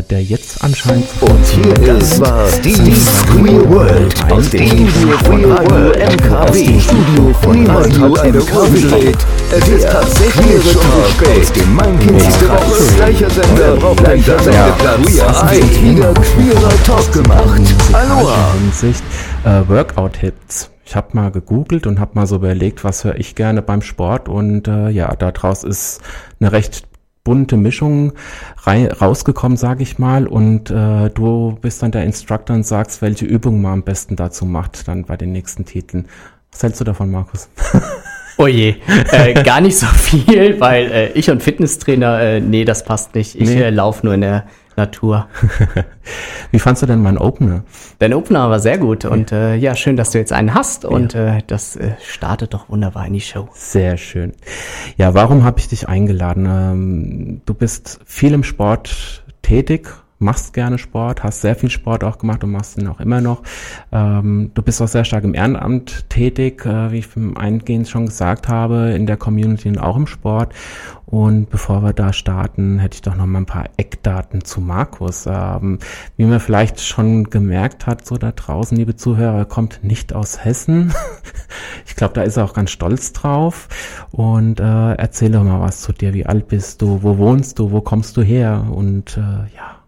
der jetzt anscheinend Und hier ist war Steve's Real World aus dem Studio von Radio MKW. Studio von Radio MKW. Es ist tatsächlich schon zu spät. Dem Nächste Woche gleicher Sender. Gleicher Sendeplatz. Wir sind wieder queerer Talk gemacht. Aloha. Hinsicht äh, Workout-Hits. Ich habe mal gegoogelt und habe mal so überlegt, was höre ich gerne beim Sport. Und äh, ja, daraus ist eine recht bunte Mischung rausgekommen, sage ich mal. Und äh, du bist dann der Instructor und sagst, welche Übung man am besten dazu macht, dann bei den nächsten Titeln. Was hältst du davon, Markus? Oh je, äh, gar nicht so viel, weil äh, ich und Fitnesstrainer, äh, nee, das passt nicht. Ich Nee. äh, laufe nur in der Natur. Wie fandst du denn meinen Opener? Dein Opener war sehr gut und äh, ja, schön, dass du jetzt einen hast und äh, das äh, startet doch wunderbar in die Show. Sehr schön. Ja, warum habe ich dich eingeladen? Ähm, du bist viel im Sport tätig, machst gerne Sport, hast sehr viel Sport auch gemacht und machst ihn auch immer noch. Ähm, du bist auch sehr stark im Ehrenamt tätig, äh, wie ich im Eingehen schon gesagt habe, in der Community und auch im Sport. Und bevor wir da starten, hätte ich doch noch mal ein paar Eckdaten zu Markus. Ähm, wie man vielleicht schon gemerkt hat, so da draußen, liebe Zuhörer, er kommt nicht aus Hessen. Ich glaube, da ist er auch ganz stolz drauf. Und äh, erzähl doch mal was zu dir. Wie alt bist du? Wo wohnst du? Wo kommst du her? Und äh, ja.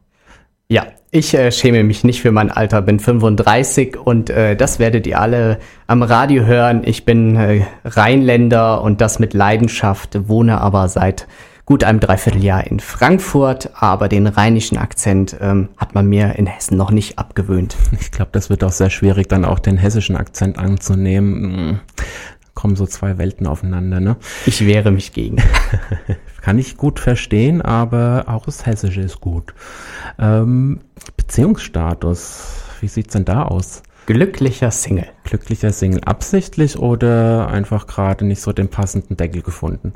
Ja, ich äh, schäme mich nicht für mein Alter, bin 35 und äh, das werdet ihr alle am Radio hören. Ich bin äh, Rheinländer und das mit Leidenschaft, wohne aber seit gut einem Dreivierteljahr in Frankfurt, aber den rheinischen Akzent ähm, hat man mir in Hessen noch nicht abgewöhnt. Ich glaube, das wird auch sehr schwierig, dann auch den hessischen Akzent anzunehmen. Mm, Kommen so zwei Welten aufeinander, ne? Ich wehre mich gegen. Kann ich gut verstehen, aber auch das Hessische ist gut. Ähm, Beziehungsstatus, wie sieht's denn da aus? Glücklicher Single. Glücklicher Single absichtlich oder einfach gerade nicht so den passenden Deckel gefunden?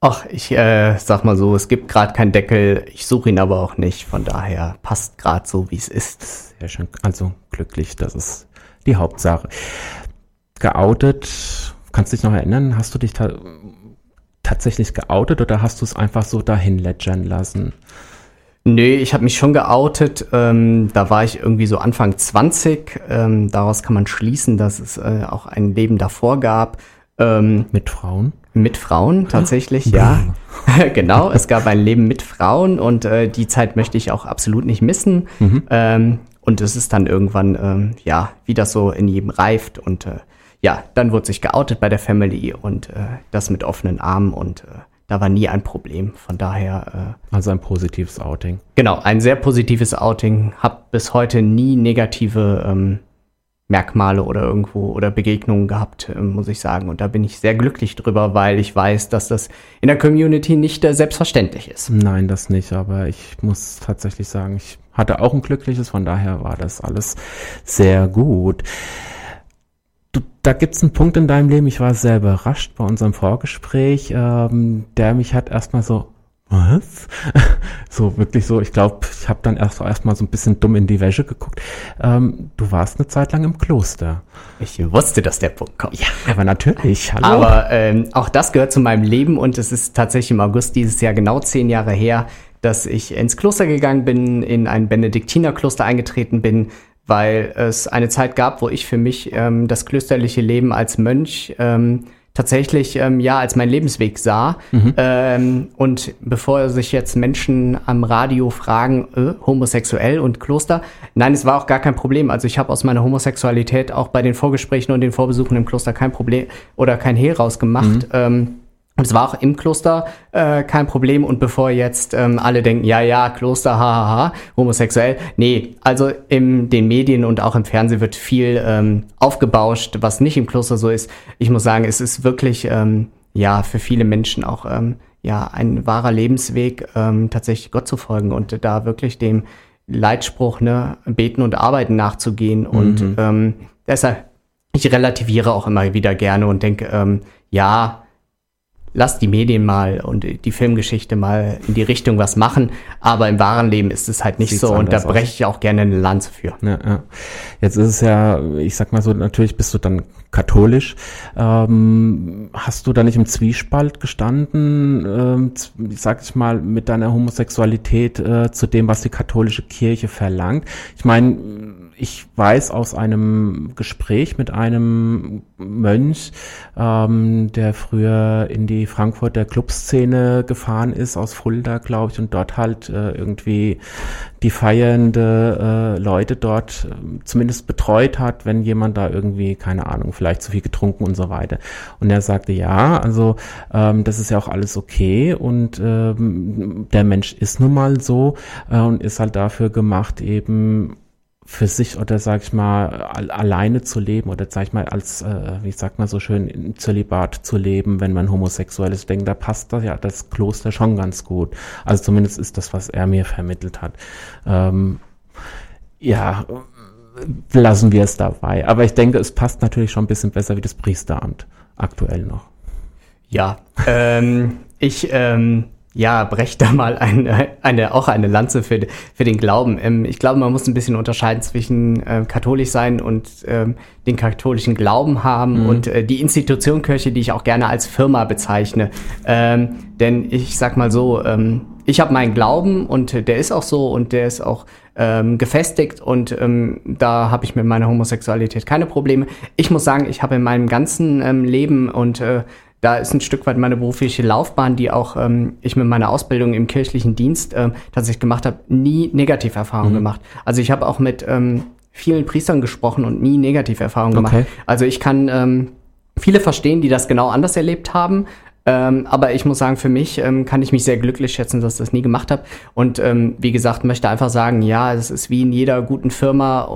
Ach, ich äh, sag mal so, es gibt gerade keinen Deckel, ich suche ihn aber auch nicht, von daher passt gerade so, wie es ist. Sehr schön. Also glücklich, das ist die Hauptsache. Geoutet, kannst du dich noch erinnern? Hast du dich ta tatsächlich geoutet oder hast du es einfach so dahin lätschern lassen? Nö, ich habe mich schon geoutet. Ähm, da war ich irgendwie so Anfang 20. Ähm, daraus kann man schließen, dass es äh, auch ein Leben davor gab. Ähm, Mit Frauen? mit Frauen tatsächlich, ja. genau, es gab ein Leben mit Frauen und äh, die Zeit möchte ich auch absolut nicht missen. Ähm, und es ist dann irgendwann, ähm, ja, wie das so in jedem reift. Und äh, ja, dann wurde sich geoutet bei der Family und äh, das mit offenen Armen und äh, da war nie ein Problem. Von daher, äh, Also ein positives Outing. Genau, ein sehr positives Outing. Hab bis heute nie negative ähm, Merkmale oder irgendwo oder Begegnungen gehabt, ähm, muss ich sagen. Und da bin ich sehr glücklich drüber, weil ich weiß, dass das in der Community nicht äh, selbstverständlich ist. Nein, das nicht, aber ich muss tatsächlich sagen, ich hatte auch ein glückliches, von daher war das alles sehr gut. Da gibt's einen Punkt in deinem Leben, ich war sehr überrascht bei unserem Vorgespräch, ähm, der mich hat erstmal so, was? so wirklich so, ich glaube, ich habe dann erst erstmal so ein bisschen dumm in die Wäsche geguckt. Ähm, du warst eine Zeit lang im Kloster. Ich wusste, dass der Punkt kommt. Ja, aber natürlich, hallo. Aber ähm, auch das gehört zu meinem Leben und es ist tatsächlich im August dieses Jahr genau zehn Jahre her, dass ich ins Kloster gegangen bin, in ein Benediktinerkloster eingetreten bin, weil es eine Zeit gab, wo ich für mich ähm, das klösterliche Leben als Mönch ähm, tatsächlich ähm, ja als mein Lebensweg sah. Ähm, und bevor sich jetzt Menschen am Radio fragen, äh, homosexuell und Kloster, nein, es war auch gar kein Problem. Also ich habe aus meiner Homosexualität auch bei den Vorgesprächen und den Vorbesuchen im Kloster kein Problem oder kein Hehl rausgemacht. Ähm, und es war auch im Kloster äh, kein Problem. Und bevor jetzt ähm, alle denken, ja, ja, Kloster, hahaha, homosexuell. Nee, also in den Medien und auch im Fernsehen wird viel ähm, aufgebauscht, was nicht im Kloster so ist. Ich muss sagen, es ist wirklich, ähm, ja, für viele Menschen auch, ähm, ja, ein wahrer Lebensweg, ähm, tatsächlich Gott zu folgen und da wirklich dem Leitspruch, ne, beten und arbeiten nachzugehen. Und ähm, deshalb, ich relativiere auch immer wieder gerne und denke, ähm, ja, lass die Medien mal und die Filmgeschichte mal in die Richtung was machen, aber im wahren Leben ist es halt nicht Sieht's so und da breche ich auch gerne eine Lanze für. Ja, ja. Jetzt ist es ja, ich sag mal so, natürlich bist du dann katholisch. Ähm, hast du da nicht im Zwiespalt gestanden, ähm, sag ich mal, mit deiner Homosexualität äh, zu dem, was die katholische Kirche verlangt? Ich meine, ich weiß aus einem Gespräch mit einem Mönch, ähm, der früher in die Frankfurter Clubszene gefahren ist, aus Fulda, glaube ich, und dort halt äh, irgendwie die feiernde äh, Leute dort äh, zumindest betreut hat, wenn jemand da irgendwie, keine Ahnung, vielleicht zu viel getrunken und so weiter. Und er sagte, ja, also ähm, das ist ja auch alles okay und ähm, der Mensch ist nun mal so äh, und ist halt dafür gemacht, eben für sich oder sag ich mal alleine zu leben oder sag ich mal als äh, wie sagt man so schön im Zölibat zu leben, wenn man homosexuell ist. Denke, da passt das ja das Kloster schon ganz gut. Also zumindest ist das, was er mir vermittelt hat. Ähm, ja, lassen wir es dabei. Aber ich denke, es passt natürlich schon ein bisschen besser wie das Priesteramt aktuell noch. Ja, ähm, ich ähm, ja, brech da mal eine, eine, auch eine Lanze für, für den Glauben. Ähm, ich glaube, man muss ein bisschen unterscheiden zwischen äh, katholisch sein und ähm, den katholischen Glauben haben mhm. und äh, die Institution Kirche, die ich auch gerne als Firma bezeichne. Ähm, denn ich sag mal so, ähm, ich habe meinen Glauben und der ist auch so und der ist auch ähm, gefestigt und ähm, da habe ich mit meiner Homosexualität keine Probleme. Ich muss sagen, ich habe in meinem ganzen ähm, Leben und äh, da ist ein Stück weit meine berufliche Laufbahn, die auch ähm, ich mit meiner Ausbildung im kirchlichen Dienst ähm, tatsächlich gemacht habe, nie Negativerfahrungen mhm. gemacht. Also ich habe auch mit ähm, vielen Priestern gesprochen und nie Negativerfahrungen okay. gemacht. Also ich kann ähm, viele verstehen, die das genau anders erlebt haben, ähm, aber ich muss sagen, für mich ähm, kann ich mich sehr glücklich schätzen, dass ich das nie gemacht habe. Und ähm, wie gesagt, möchte einfach sagen, ja, es ist wie in jeder guten Firma.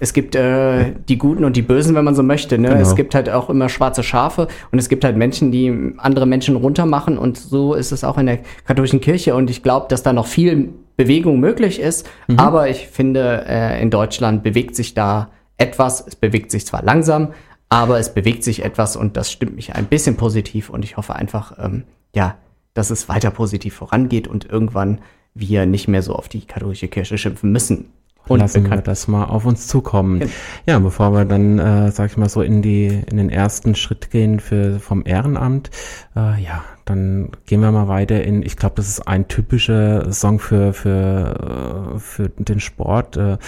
Es gibt äh, die Guten und die Bösen, wenn man so möchte. Ne? Genau. Es gibt halt auch immer schwarze Schafe und es gibt halt Menschen, die andere Menschen runtermachen. Und so ist es auch in der katholischen Kirche. Und ich glaube, dass da noch viel Bewegung möglich ist. Mhm. Aber ich finde, äh, in Deutschland bewegt sich da etwas. Es bewegt sich zwar langsam, aber es bewegt sich etwas und das stimmt mich ein bisschen positiv und ich hoffe einfach, ähm, ja, dass es weiter positiv vorangeht und irgendwann wir nicht mehr so auf die katholische Kirche schimpfen müssen. Und lassen wir das mal auf uns zukommen. Ja, bevor wir dann, äh, sag ich mal so, in die in den ersten Schritt gehen für vom Ehrenamt, äh, ja, dann gehen wir mal weiter in. Ich glaube, das ist ein typischer Song für für äh, für den Sport. Äh,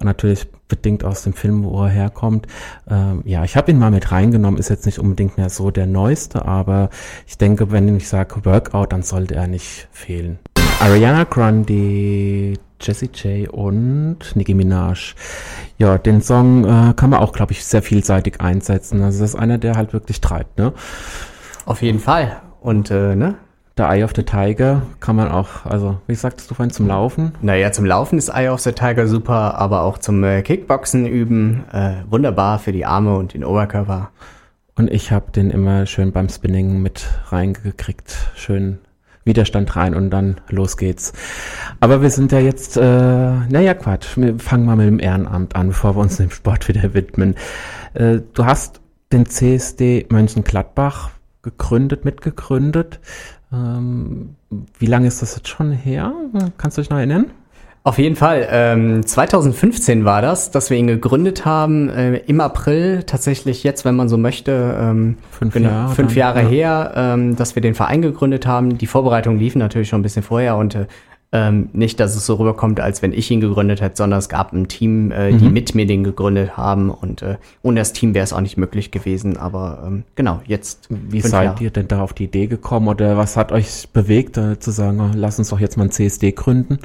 natürlich bedingt aus dem Film, wo er herkommt. Ähm, ja, ich habe ihn mal mit reingenommen. Ist jetzt nicht unbedingt mehr so der neueste, aber ich denke, wenn ich sage Workout, dann sollte er nicht fehlen. Ariana Grande Jessie J und Nicki Minaj. Ja, den Song äh, kann man auch, glaube ich, sehr vielseitig einsetzen. Also das ist einer, der halt wirklich treibt, ne? Auf jeden Fall. Und, äh, ne? Der Eye of the Tiger kann man auch, also wie sagtest du vorhin, zum Laufen? Naja, zum Laufen ist Eye of the Tiger super, aber auch zum äh, Kickboxen üben äh, wunderbar für die Arme und den Oberkörper. Und ich habe den immer schön beim Spinning mit reingekriegt. Schön Widerstand rein und dann los geht's. Aber wir sind ja jetzt, äh, naja, Quatsch, wir fangen mal mit dem Ehrenamt an, bevor wir uns dem Sport wieder widmen. Äh, du hast den CSD Mönchengladbach gegründet, mitgegründet. Ähm, wie lange ist das jetzt schon her? Kannst du dich noch erinnern? Auf jeden Fall. Ähm, 2015 war das, dass wir ihn gegründet haben. Äh, Im April, tatsächlich jetzt, wenn man so möchte, ähm, fünf, genau, Jahre, fünf Jahre ja. her, ähm, dass wir den Verein gegründet haben. Die Vorbereitungen liefen natürlich schon ein bisschen vorher und äh, ähm, nicht, dass es so rüberkommt, als wenn ich ihn gegründet hätte, sondern es gab ein Team, äh, die mhm. mit mir den gegründet haben und äh, ohne das Team wäre es auch nicht möglich gewesen. Aber ähm, genau, jetzt. Wie seid Jahre. ihr denn da auf die Idee gekommen oder was hat euch bewegt, äh, zu sagen, oh, lass uns doch jetzt mal ein CSD gründen?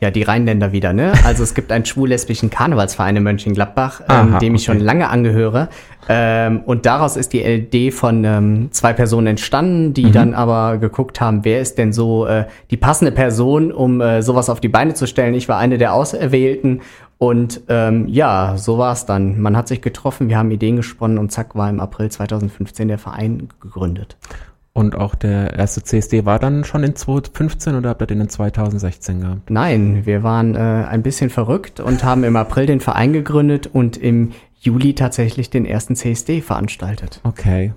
Ja, die Rheinländer wieder, ne? Also es gibt einen schwul-lesbischen Karnevalsverein in Mönchengladbach, ähm, dem ich schon lange angehöre. Ähm, und daraus ist die Idee von ähm, zwei Personen entstanden, die mhm. dann aber geguckt haben, wer ist denn so äh, die passende Person, um äh, sowas auf die Beine zu stellen. Ich war eine der Auserwählten und ähm, ja, so war es dann. Man hat sich getroffen, wir haben Ideen gesponnen und zack war im April 2015 der Verein gegründet. Und auch der erste CSD war dann schon in 2015 oder habt ihr den in 2016 gehabt? Nein, wir waren äh, ein bisschen verrückt und haben im April den Verein gegründet und im Juli tatsächlich den ersten CSD veranstaltet. Okay.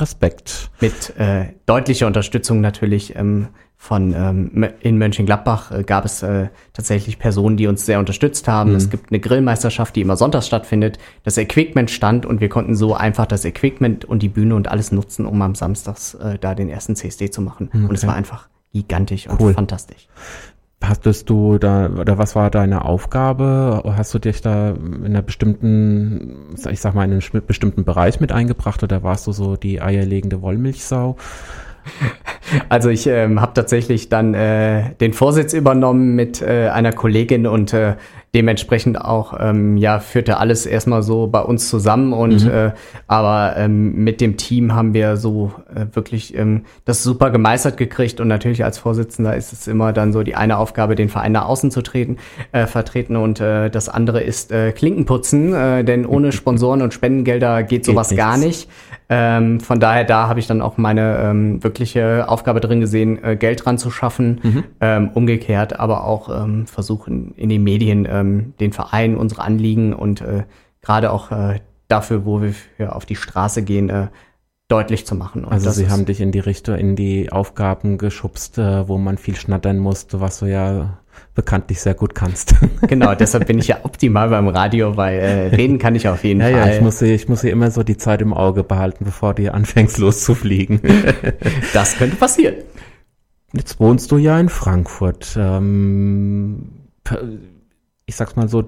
Respekt. Mit äh, deutlicher Unterstützung natürlich ähm, von ähm, in Mönchengladbach äh, gab es äh, tatsächlich Personen, die uns sehr unterstützt haben. Mhm. Es gibt eine Grillmeisterschaft, die immer sonntags stattfindet. Das Equipment stand und wir konnten so einfach das Equipment und die Bühne und alles nutzen, um am Samstags äh, da den ersten CSD zu machen. Okay. Und es war einfach gigantisch und cool. fantastisch. Hattest du da, oder was war deine Aufgabe? Hast du dich da in einer bestimmten, ich sag mal, in einem bestimmten Bereich mit eingebracht oder warst du so die eierlegende Wollmilchsau? Also ich ähm, habe tatsächlich dann äh, den Vorsitz übernommen mit äh, einer Kollegin und äh, dementsprechend auch, ähm, ja, führte alles erstmal so bei uns zusammen und mhm. äh, aber ähm, mit dem Team haben wir so äh, wirklich ähm, das super gemeistert gekriegt und natürlich als Vorsitzender ist es immer dann so die eine Aufgabe, den Verein nach außen zu treten, äh, vertreten und äh, das andere ist äh, Klinkenputzen, äh, denn ohne Sponsoren und Spendengelder geht sowas geht gar nicht. Ähm, von daher, da habe ich dann auch meine ähm, wirkliche Aufgabe drin gesehen, äh, Geld dran zu schaffen. Mhm. Ähm, umgekehrt, aber auch ähm, versuchen in den Medien ähm, den Verein, unsere Anliegen und äh, gerade auch äh, dafür, wo wir für auf die Straße gehen, äh, deutlich zu machen. Und also sie haben dich in die Richtung, in die Aufgaben geschubst, äh, wo man viel schnattern musste, was du ja bekanntlich sehr gut kannst. Genau, deshalb bin ich ja optimal beim Radio, weil äh, reden kann ich auf jeden ja, Fall. Ja, ich muss, ich muss hier immer so die Zeit im Auge behalten, bevor du anfängst loszufliegen. Das könnte passieren. Jetzt wohnst du ja in Frankfurt. Ähm, ich sag's mal so,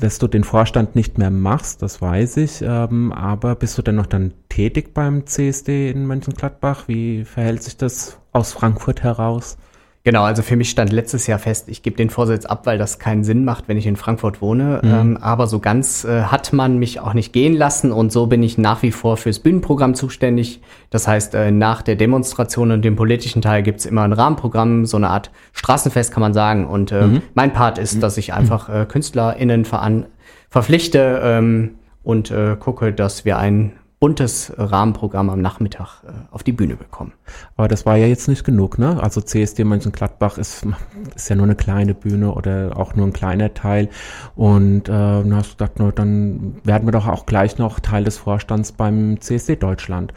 dass du den Vorstand nicht mehr machst, das weiß ich, ähm, aber bist du denn noch dann tätig beim CSD in Mönchengladbach? Wie verhält sich das aus Frankfurt heraus? Genau, also für mich stand letztes Jahr fest, ich gebe den Vorsitz ab, weil das keinen Sinn macht, wenn ich in Frankfurt wohne. Mhm. Ähm, aber so ganz äh, hat man mich auch nicht gehen lassen und so bin ich nach wie vor fürs Bühnenprogramm zuständig. Das heißt, äh, nach der Demonstration und dem politischen Teil gibt's immer ein Rahmenprogramm, so eine Art Straßenfest kann man sagen. Und äh, mhm. mein Part ist, dass ich einfach äh, KünstlerInnen veran verpflichte ähm, und äh, gucke, dass wir ein buntes Rahmenprogramm am Nachmittag äh, auf die Bühne bekommen. Aber das war ja jetzt nicht genug, ne? Also CSD Mönchengladbach ist, ist ja nur eine kleine Bühne oder auch nur ein kleiner Teil. Und äh, dann hast du gedacht, no, dann werden wir doch auch gleich noch Teil des Vorstands beim CSD Deutschland.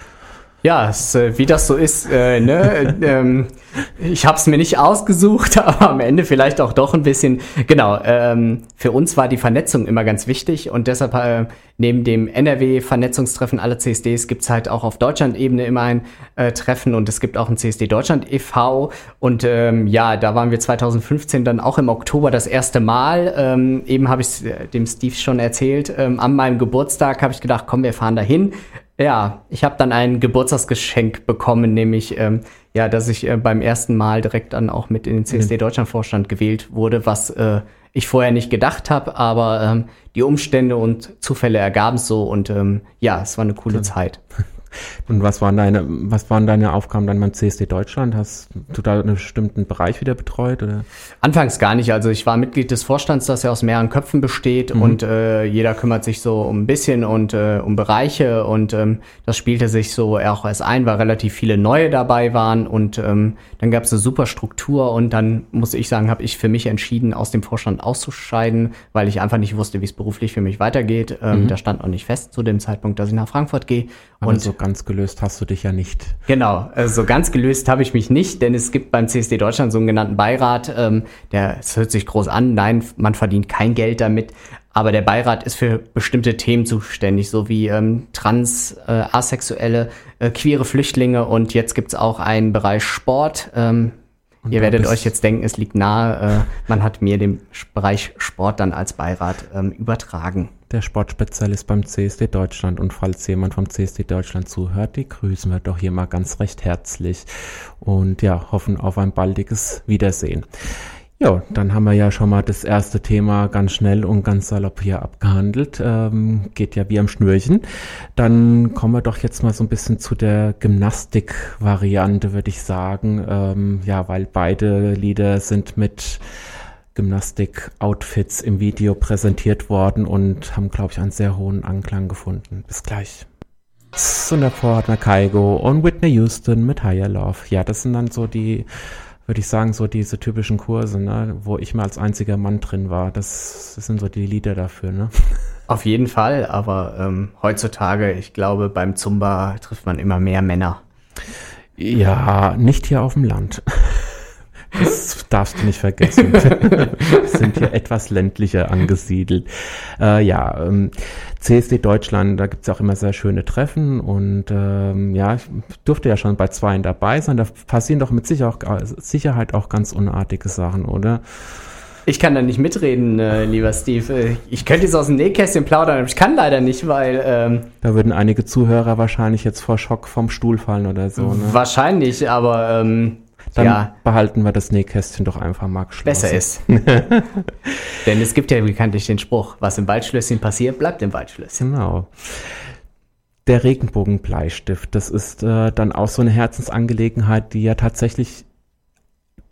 Ja, es, äh, wie das so ist, äh, ne? ähm, ich habe es mir nicht ausgesucht, aber am Ende vielleicht auch doch ein bisschen. Genau, ähm, für uns war die Vernetzung immer ganz wichtig und deshalb äh, neben dem NRW-Vernetzungstreffen aller CSDs gibt's halt auch auf Deutschland-Ebene immer ein äh, Treffen und es gibt auch ein CSD Deutschland e.V. Und ähm, ja, da waren wir 2015 dann auch im Oktober das erste Mal. Ähm, eben habe ich äh, dem Steve schon erzählt. Ähm, an meinem Geburtstag habe ich gedacht, komm, wir fahren dahin. Ja, ich habe dann ein Geburtstagsgeschenk bekommen, nämlich ähm, ja, dass ich äh, beim ersten Mal direkt dann auch mit in den CSD mhm. Deutschland Vorstand gewählt wurde, was äh, ich vorher nicht gedacht habe, aber ähm, die Umstände und Zufälle ergaben es so und ähm, ja, es war eine coole Zeit. Und was waren deine, was waren deine Aufgaben dann beim CSD Deutschland? Hast du da einen bestimmten Bereich wieder betreut? Oder? Anfangs gar nicht. Also ich war Mitglied des Vorstands, das ja aus mehreren Köpfen besteht mhm. und äh, jeder kümmert sich so um ein bisschen und äh, um Bereiche und ähm, das spielte sich so auch erst ein, weil relativ viele neue dabei waren und ähm, dann gab es eine super Struktur und dann muss ich sagen, habe ich für mich entschieden, aus dem Vorstand auszuscheiden, weil ich einfach nicht wusste, wie es beruflich für mich weitergeht. Ähm, mhm. Da stand noch nicht fest zu dem Zeitpunkt, dass ich nach Frankfurt gehe. Und so ganz gelöst hast du dich ja nicht. Genau, also ganz gelöst habe ich mich nicht, denn es gibt beim CSD Deutschland so einen genannten Beirat, ähm, der, es hört sich groß an, nein, man verdient kein Geld damit, aber der Beirat ist für bestimmte Themen zuständig, so wie ähm, trans, äh, asexuelle, äh, queere Flüchtlinge und jetzt gibt's auch einen Bereich Sport. Ähm, Ihr werdet euch jetzt denken, es liegt nahe, äh, man hat mir den Bereich Sport dann als Beirat ähm, übertragen der Sportspezialist beim CSD Deutschland. Und falls jemand vom CSD Deutschland zuhört, die grüßen wir doch hier mal ganz recht herzlich und ja, hoffen auf ein baldiges Wiedersehen. Ja, dann haben wir ja schon mal das erste Thema ganz schnell und ganz salopp hier abgehandelt. Ähm, geht ja wie am Schnürchen. Dann kommen wir doch jetzt mal so ein bisschen zu der Gymnastik-Variante, würde ich sagen. Ähm, ja, weil beide Lieder sind mit Gymnastik-Outfits im Video präsentiert worden und haben, glaube ich, einen sehr hohen Anklang gefunden. Bis gleich. Und davor hat man Kaigo und Whitney Houston mit Higher Love. Ja, das sind dann so die würde ich sagen, so diese typischen Kurse, ne, wo ich mal als einziger Mann drin war. Das, das sind so die Lieder dafür, ne? Auf jeden Fall, aber ähm, heutzutage, ich glaube, beim Zumba trifft man immer mehr Männer. Ja, nicht hier auf dem Land. Das darfst du nicht vergessen. Wir sind hier etwas ländlicher angesiedelt. Äh, ja, ähm, CSD Deutschland, da gibt's ja auch immer sehr schöne Treffen und ähm, ja, ich durfte ja schon bei zweien dabei sein. Da passieren doch mit Sicherheit auch ganz unartige Sachen, oder? Ich kann da nicht mitreden, äh, lieber Steve. Äh, ich könnte jetzt aus dem Nähkästchen plaudern, aber ich kann leider nicht, weil. Ähm, da würden einige Zuhörer wahrscheinlich jetzt vor Schock vom Stuhl fallen oder so. Ne? Wahrscheinlich, aber ähm, dann ja. behalten wir das Nähkästchen doch einfach mal geschlossen. Besser ist. Denn es gibt ja bekanntlich den Spruch, was im Waldschlösschen passiert, bleibt im Waldschlösschen. Genau. Der Regenbogenbleistift, das ist äh, dann auch so eine Herzensangelegenheit, die ja tatsächlich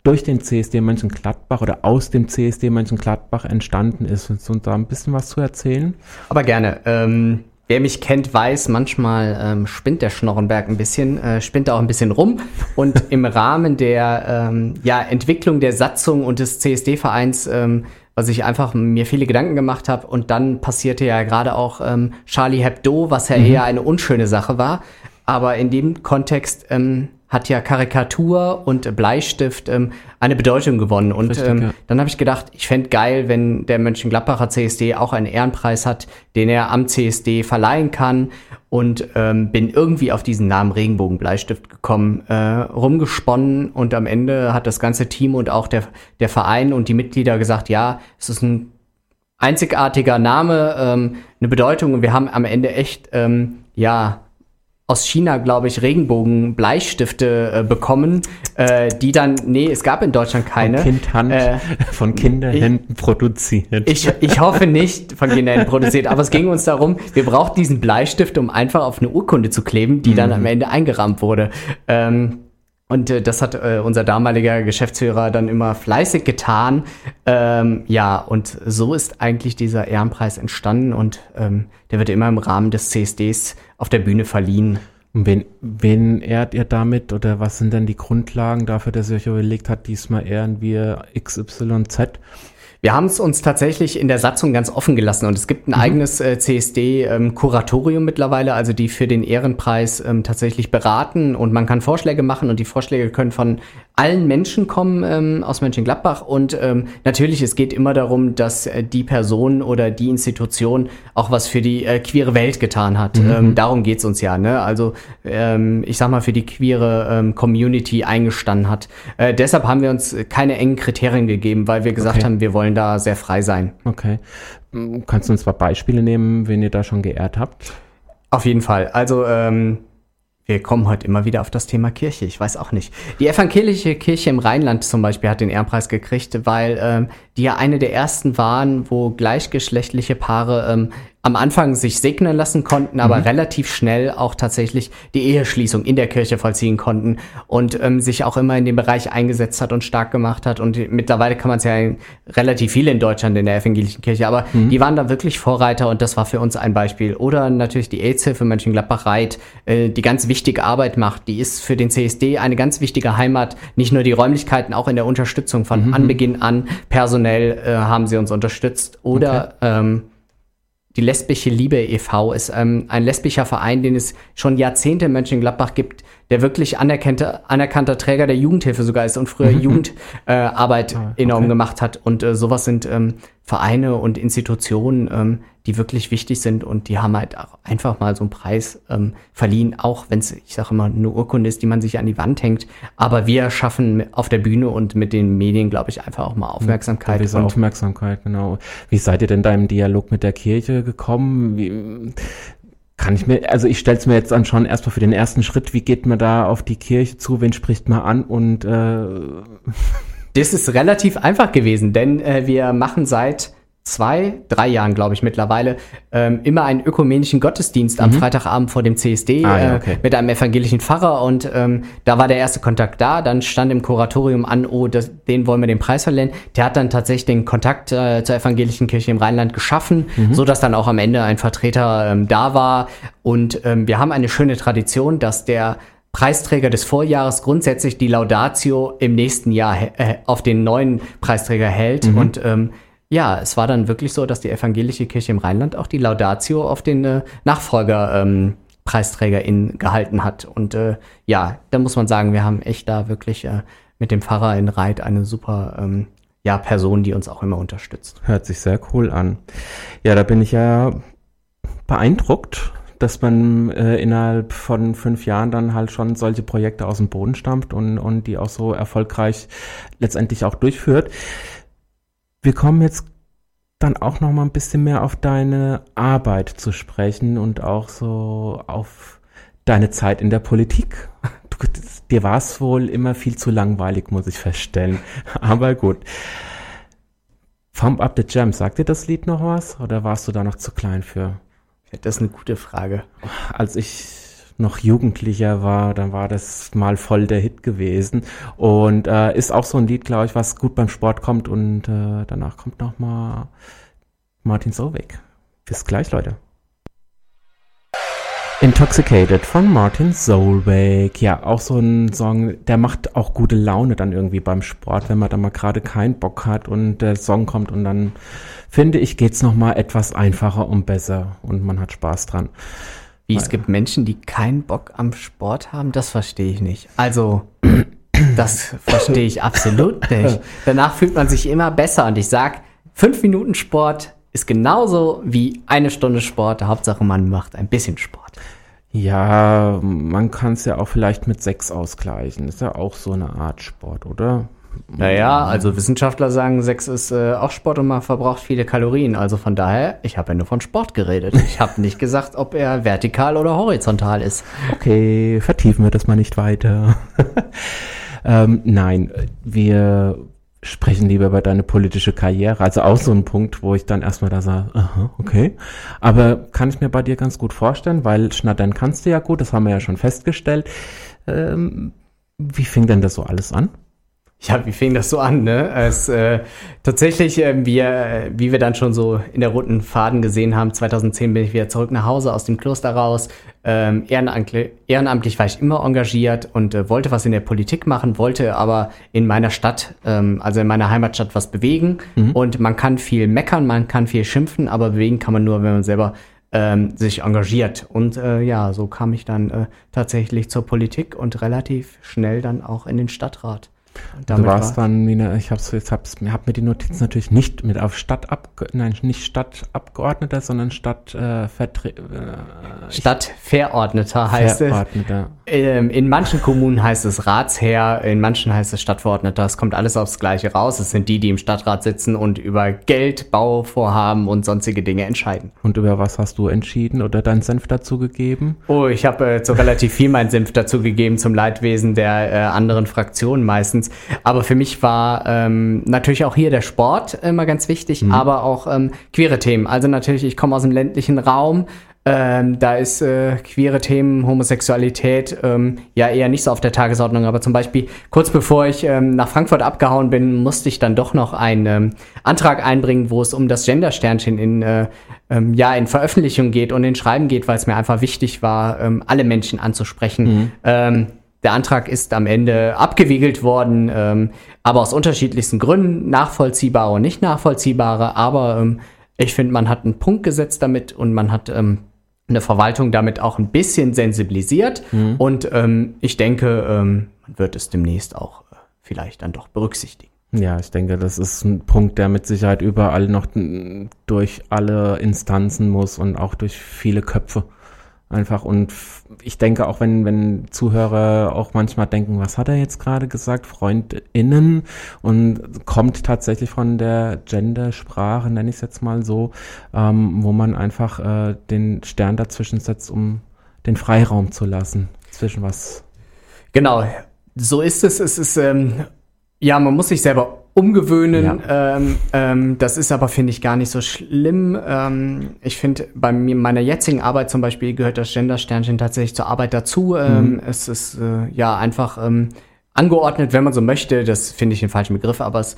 durch den CSD Mönchengladbach oder aus dem CSD Mönchengladbach entstanden ist. Und da ein bisschen was zu erzählen? Aber gerne. Ähm, wer mich kennt, weiß, manchmal ähm, spinnt der Schnorrenberg ein bisschen, äh, spinnt auch ein bisschen rum. Und im Rahmen der ähm, ja, Entwicklung der Satzung und des CSD-Vereins, ähm, was ich einfach mir viele Gedanken gemacht habe, und dann passierte ja gerade auch ähm, Charlie Hebdo, was ja mhm. eher eine unschöne Sache war. Aber in dem Kontext ähm, hat ja Karikatur und Bleistift ähm, eine Bedeutung gewonnen. Und Richtig, ähm, ja. dann habe ich gedacht, ich fände geil, wenn der Mönchengladbacher CSD auch einen Ehrenpreis hat, den er am CSD verleihen kann. Und ähm, bin irgendwie auf diesen Namen Regenbogenbleistift gekommen, äh, rumgesponnen und am Ende hat das ganze Team und auch der, der Verein und die Mitglieder gesagt, ja, es ist ein einzigartiger Name, ähm, eine Bedeutung und wir haben am Ende echt, ähm, ja, aus China, glaube ich, Regenbogen-Bleistifte äh, bekommen, äh, die dann, nee, es gab in Deutschland keine. Von, Kindhand, äh, von Kinderhänden produziert. Ich, ich hoffe nicht von Kinderhänden produziert, aber es ging uns darum, wir brauchten diesen Bleistift, um einfach auf eine Urkunde zu kleben, die mhm. dann am Ende eingerahmt wurde. Ähm, und äh, das hat äh, unser damaliger Geschäftsführer dann immer fleißig getan. Ähm, ja, und so ist eigentlich dieser Ehrenpreis entstanden und ähm, der wird immer im Rahmen des CSDs auf der Bühne verliehen. Und wen, wen ehrt ihr damit oder was sind denn die Grundlagen dafür, dass ihr euch überlegt habt, diesmal ehren wir XYZ? Wir haben es uns tatsächlich in der Satzung ganz offen gelassen und es gibt ein mhm. eigenes äh, CSD-Kuratorium ähm, mittlerweile, also die für den Ehrenpreis ähm, tatsächlich beraten und man kann Vorschläge machen und die Vorschläge können von allen Menschen kommen ähm, aus Mönchengladbach und ähm, natürlich, es geht immer darum, dass äh, die Person oder die Institution auch was für die äh, queere Welt getan hat. Mhm. Ähm, darum geht's uns ja, ne? Also ähm, ich sag mal, für die queere ähm, Community eingestanden hat. Äh, deshalb haben wir uns keine engen Kriterien gegeben, weil wir gesagt okay. haben, wir wollen da sehr frei sein. Okay. Kannst du uns zwei Beispiele nehmen, wen ihr da schon geehrt habt? Auf jeden Fall. Also ähm, wir kommen heute immer wieder auf das Thema Kirche. Ich weiß auch nicht. Die evangelische Kirche im Rheinland zum Beispiel hat den Ehrenpreis gekriegt, weil ähm, die ja eine der ersten waren, wo gleichgeschlechtliche Paare ähm, am Anfang sich segnen lassen konnten, aber mhm. relativ schnell auch tatsächlich die Eheschließung in der Kirche vollziehen konnten und ähm, sich auch immer in dem Bereich eingesetzt hat und stark gemacht hat. Und mittlerweile kann man es ja in, relativ viele in Deutschland in der evangelischen Kirche, aber mhm. die waren da wirklich Vorreiter und das war für uns ein Beispiel. Oder natürlich die AIDS-Hilfe Mönchengladbach-Reit, äh, die ganz wichtige Arbeit macht. Die ist für den CSD eine ganz wichtige Heimat. Nicht nur die Räumlichkeiten, auch in der Unterstützung von mhm. Anbeginn an. Personell äh, haben sie uns unterstützt. Oder okay. ähm, die Lesbische Liebe e.V. ist ähm, ein lesbischer Verein, den es schon Jahrzehnte in Mönchengladbach gibt, der wirklich anerkannter, anerkannter Träger der Jugendhilfe sogar ist und früher. Jugendarbeit äh, ah, enorm okay. gemacht hat. Und äh, sowas sind ähm, Vereine und Institutionen, ähm, die wirklich wichtig sind und die haben halt auch einfach mal so einen Preis ähm, verliehen, auch wenn es, ich sage immer, eine Urkunde ist, die man sich an die Wand hängt. Aber wir schaffen auf der Bühne und mit den Medien, glaube ich, einfach auch mal Aufmerksamkeit. Diese Aufmerksamkeit, genau. Wie seid ihr denn da im Dialog mit der Kirche gekommen? Wie, kann ich mir, also ich stelle es mir jetzt an schon erstmal für den ersten Schritt, wie geht man da auf die Kirche zu, wen spricht man an und äh Das ist relativ einfach gewesen, denn äh, wir machen seit zwei, drei Jahren, glaube ich, mittlerweile, ähm, immer einen ökumenischen Gottesdienst am mhm. Freitagabend vor dem CSD ah, ja, äh, okay. äh, mit einem evangelischen Pfarrer und ähm, da war der erste Kontakt da. Dann stand im Kuratorium an, oh, das, den wollen wir den Preis verleihen. Der hat dann tatsächlich den Kontakt äh, zur evangelischen Kirche im Rheinland geschaffen, mhm. so dass dann auch am Ende ein Vertreter ähm, da war. Und ähm, wir haben eine schöne Tradition, dass der Preisträger des Vorjahres grundsätzlich die Laudatio im nächsten Jahr äh, auf den neuen Preisträger hält. Mhm. Und ähm, ja, es war dann wirklich so, dass die evangelische Kirche im Rheinland auch die Laudatio auf den äh, Nachfolger ähm, Preisträgerin gehalten hat. Und äh, ja, da muss man sagen, wir haben echt da wirklich äh, mit dem Pfarrer in Reit eine super ähm, ja, Person, die uns auch immer unterstützt. Hört sich sehr cool an. Ja, da bin ich ja beeindruckt, dass man äh, innerhalb von fünf Jahren dann halt schon solche Projekte aus dem Boden stampft und, und die auch so erfolgreich letztendlich auch durchführt. Wir kommen jetzt dann auch noch mal ein bisschen mehr auf deine Arbeit zu sprechen und auch so auf deine Zeit in der Politik. Du, dir war es wohl immer viel zu langweilig, muss ich feststellen. Aber gut. Pump Up the Jam, sagt dir das Lied noch was? Oder warst du da noch zu klein für? Das ist eine gute Frage. Als ich noch Jugendlicher war, dann war das mal voll der Hit gewesen. Und äh, ist auch so ein Lied, glaube ich, was gut beim Sport kommt. Und äh, danach kommt noch mal Martin Solveig. Bis gleich, Leute. Intoxicated von Martin Solveig. Ja, auch so ein Song, der macht auch gute Laune dann irgendwie beim Sport, wenn man da mal gerade keinen Bock hat und der Song kommt und dann finde ich, geht's noch mal etwas einfacher und besser und man hat Spaß dran. Wie, es gibt Menschen, die keinen Bock am Sport haben, das verstehe ich nicht. Also, das verstehe ich absolut nicht. Danach fühlt man sich immer besser und ich sag, fünf Minuten Sport ist genauso wie eine Stunde Sport. Hauptsache, man macht ein bisschen Sport. Ja, man kann es ja auch vielleicht mit sechs ausgleichen. Ist ja auch so eine Art Sport, oder? Naja, also Wissenschaftler sagen, Sex ist äh, auch Sport und man verbraucht viele Kalorien. Also von daher, ich habe ja nur von Sport geredet. Ich habe nicht gesagt, ob er vertikal oder horizontal ist. Okay, vertiefen wir das mal nicht weiter. ähm, nein, wir sprechen lieber über deine politische Karriere. Also auch so ein Punkt, wo ich dann erstmal da sage, aha, okay. Aber kann ich mir bei dir ganz gut vorstellen, weil schnattern kannst du ja gut, das haben wir ja schon festgestellt. Ähm, wie fing denn das so alles an? Ja, wie fing das so an, ne? Es, äh, tatsächlich, äh, wir, wie wir dann schon so in der roten Faden gesehen haben, 2010 bin ich wieder zurück nach Hause aus dem Kloster raus. Ähm, ehrenamtlich, ehrenamtlich war ich immer engagiert und äh, wollte was in der Politik machen, wollte aber in meiner Stadt, ähm, also in meiner Heimatstadt, was bewegen. Mhm. Und man kann viel meckern, man kann viel schimpfen, aber bewegen kann man nur, wenn man selber ähm, sich engagiert. Und äh, ja, so kam ich dann äh, tatsächlich zur Politik und relativ schnell dann auch in den Stadtrat. Du warst war dann, ich hab's, jetzt hab's, hab mir die Notiz natürlich nicht mit auf Stadtab, nein, nicht Stadtabgeordneter, sondern Stadt, äh, Vertre äh, Stadtverordneter heißt Verordneter. es. Ähm, in manchen Kommunen heißt es Ratsherr, in manchen heißt es Stadtverordneter. Es kommt alles aufs Gleiche raus. Es sind die, die im Stadtrat sitzen und über Geld, Bauvorhaben und sonstige Dinge entscheiden. Und über was hast du entschieden oder deinen Senf dazu gegeben? Oh, ich habe äh, so relativ viel meinen Senf dazu gegeben zum Leidwesen der äh, anderen Fraktionen meistens. Aber für mich war ähm, natürlich auch hier der Sport immer ganz wichtig, mhm. aber auch ähm, queere Themen. Also natürlich, ich komme aus dem ländlichen Raum. Ähm, da ist äh, queere Themen, Homosexualität ähm, ja eher nicht so auf der Tagesordnung. Aber zum Beispiel kurz bevor ich ähm, nach Frankfurt abgehauen bin, musste ich dann doch noch einen ähm, Antrag einbringen, wo es um das Gendersternchen in äh, ähm, ja in Veröffentlichung geht und in Schreiben geht, weil es mir einfach wichtig war, ähm, alle Menschen anzusprechen. Mhm. Der Antrag ist am Ende abgewiegelt worden, ähm, aber aus unterschiedlichsten Gründen, nachvollziehbare und nicht nachvollziehbare. Aber ähm, ich finde, man hat einen Punkt gesetzt damit und man hat ähm, eine Verwaltung damit auch ein bisschen sensibilisiert. Mhm. Und ähm, ich denke, ähm, man wird es demnächst auch äh, vielleicht dann doch berücksichtigen. Ja, ich denke, das ist ein Punkt, der mit Sicherheit überall noch durch alle Instanzen muss und auch durch viele Köpfe. Einfach und ich denke auch, wenn, wenn Zuhörer auch manchmal denken, was hat er jetzt gerade gesagt, FreundInnen und kommt tatsächlich von der Gendersprache, nenne ich es jetzt mal so, ähm, wo man einfach äh, den Stern dazwischen setzt, um den Freiraum zu lassen, zwischen was. Genau, so ist es. Es ist, ähm, ja, man muss sich selber umgewöhnen. Ja. Ähm, ähm, das ist aber, finde ich, gar nicht so schlimm. Ähm, ich finde, bei mir, meiner jetzigen Arbeit zum Beispiel gehört das Gender-Sternchen tatsächlich zur Arbeit dazu. Ähm, mhm. Es ist äh, ja einfach ähm, angeordnet, wenn man so möchte. Das finde ich den falschen Begriff, aber es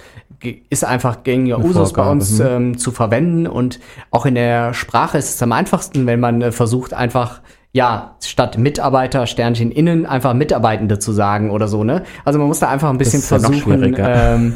ist einfach gängiger Usus bei uns mhm. ähm, zu verwenden. Und auch in der Sprache ist es am einfachsten, wenn man äh, versucht, einfach ja, statt Mitarbeiter, Sternchen innen, einfach Mitarbeitende zu sagen oder so, ne? Also man muss da einfach ein bisschen versuchen, ähm,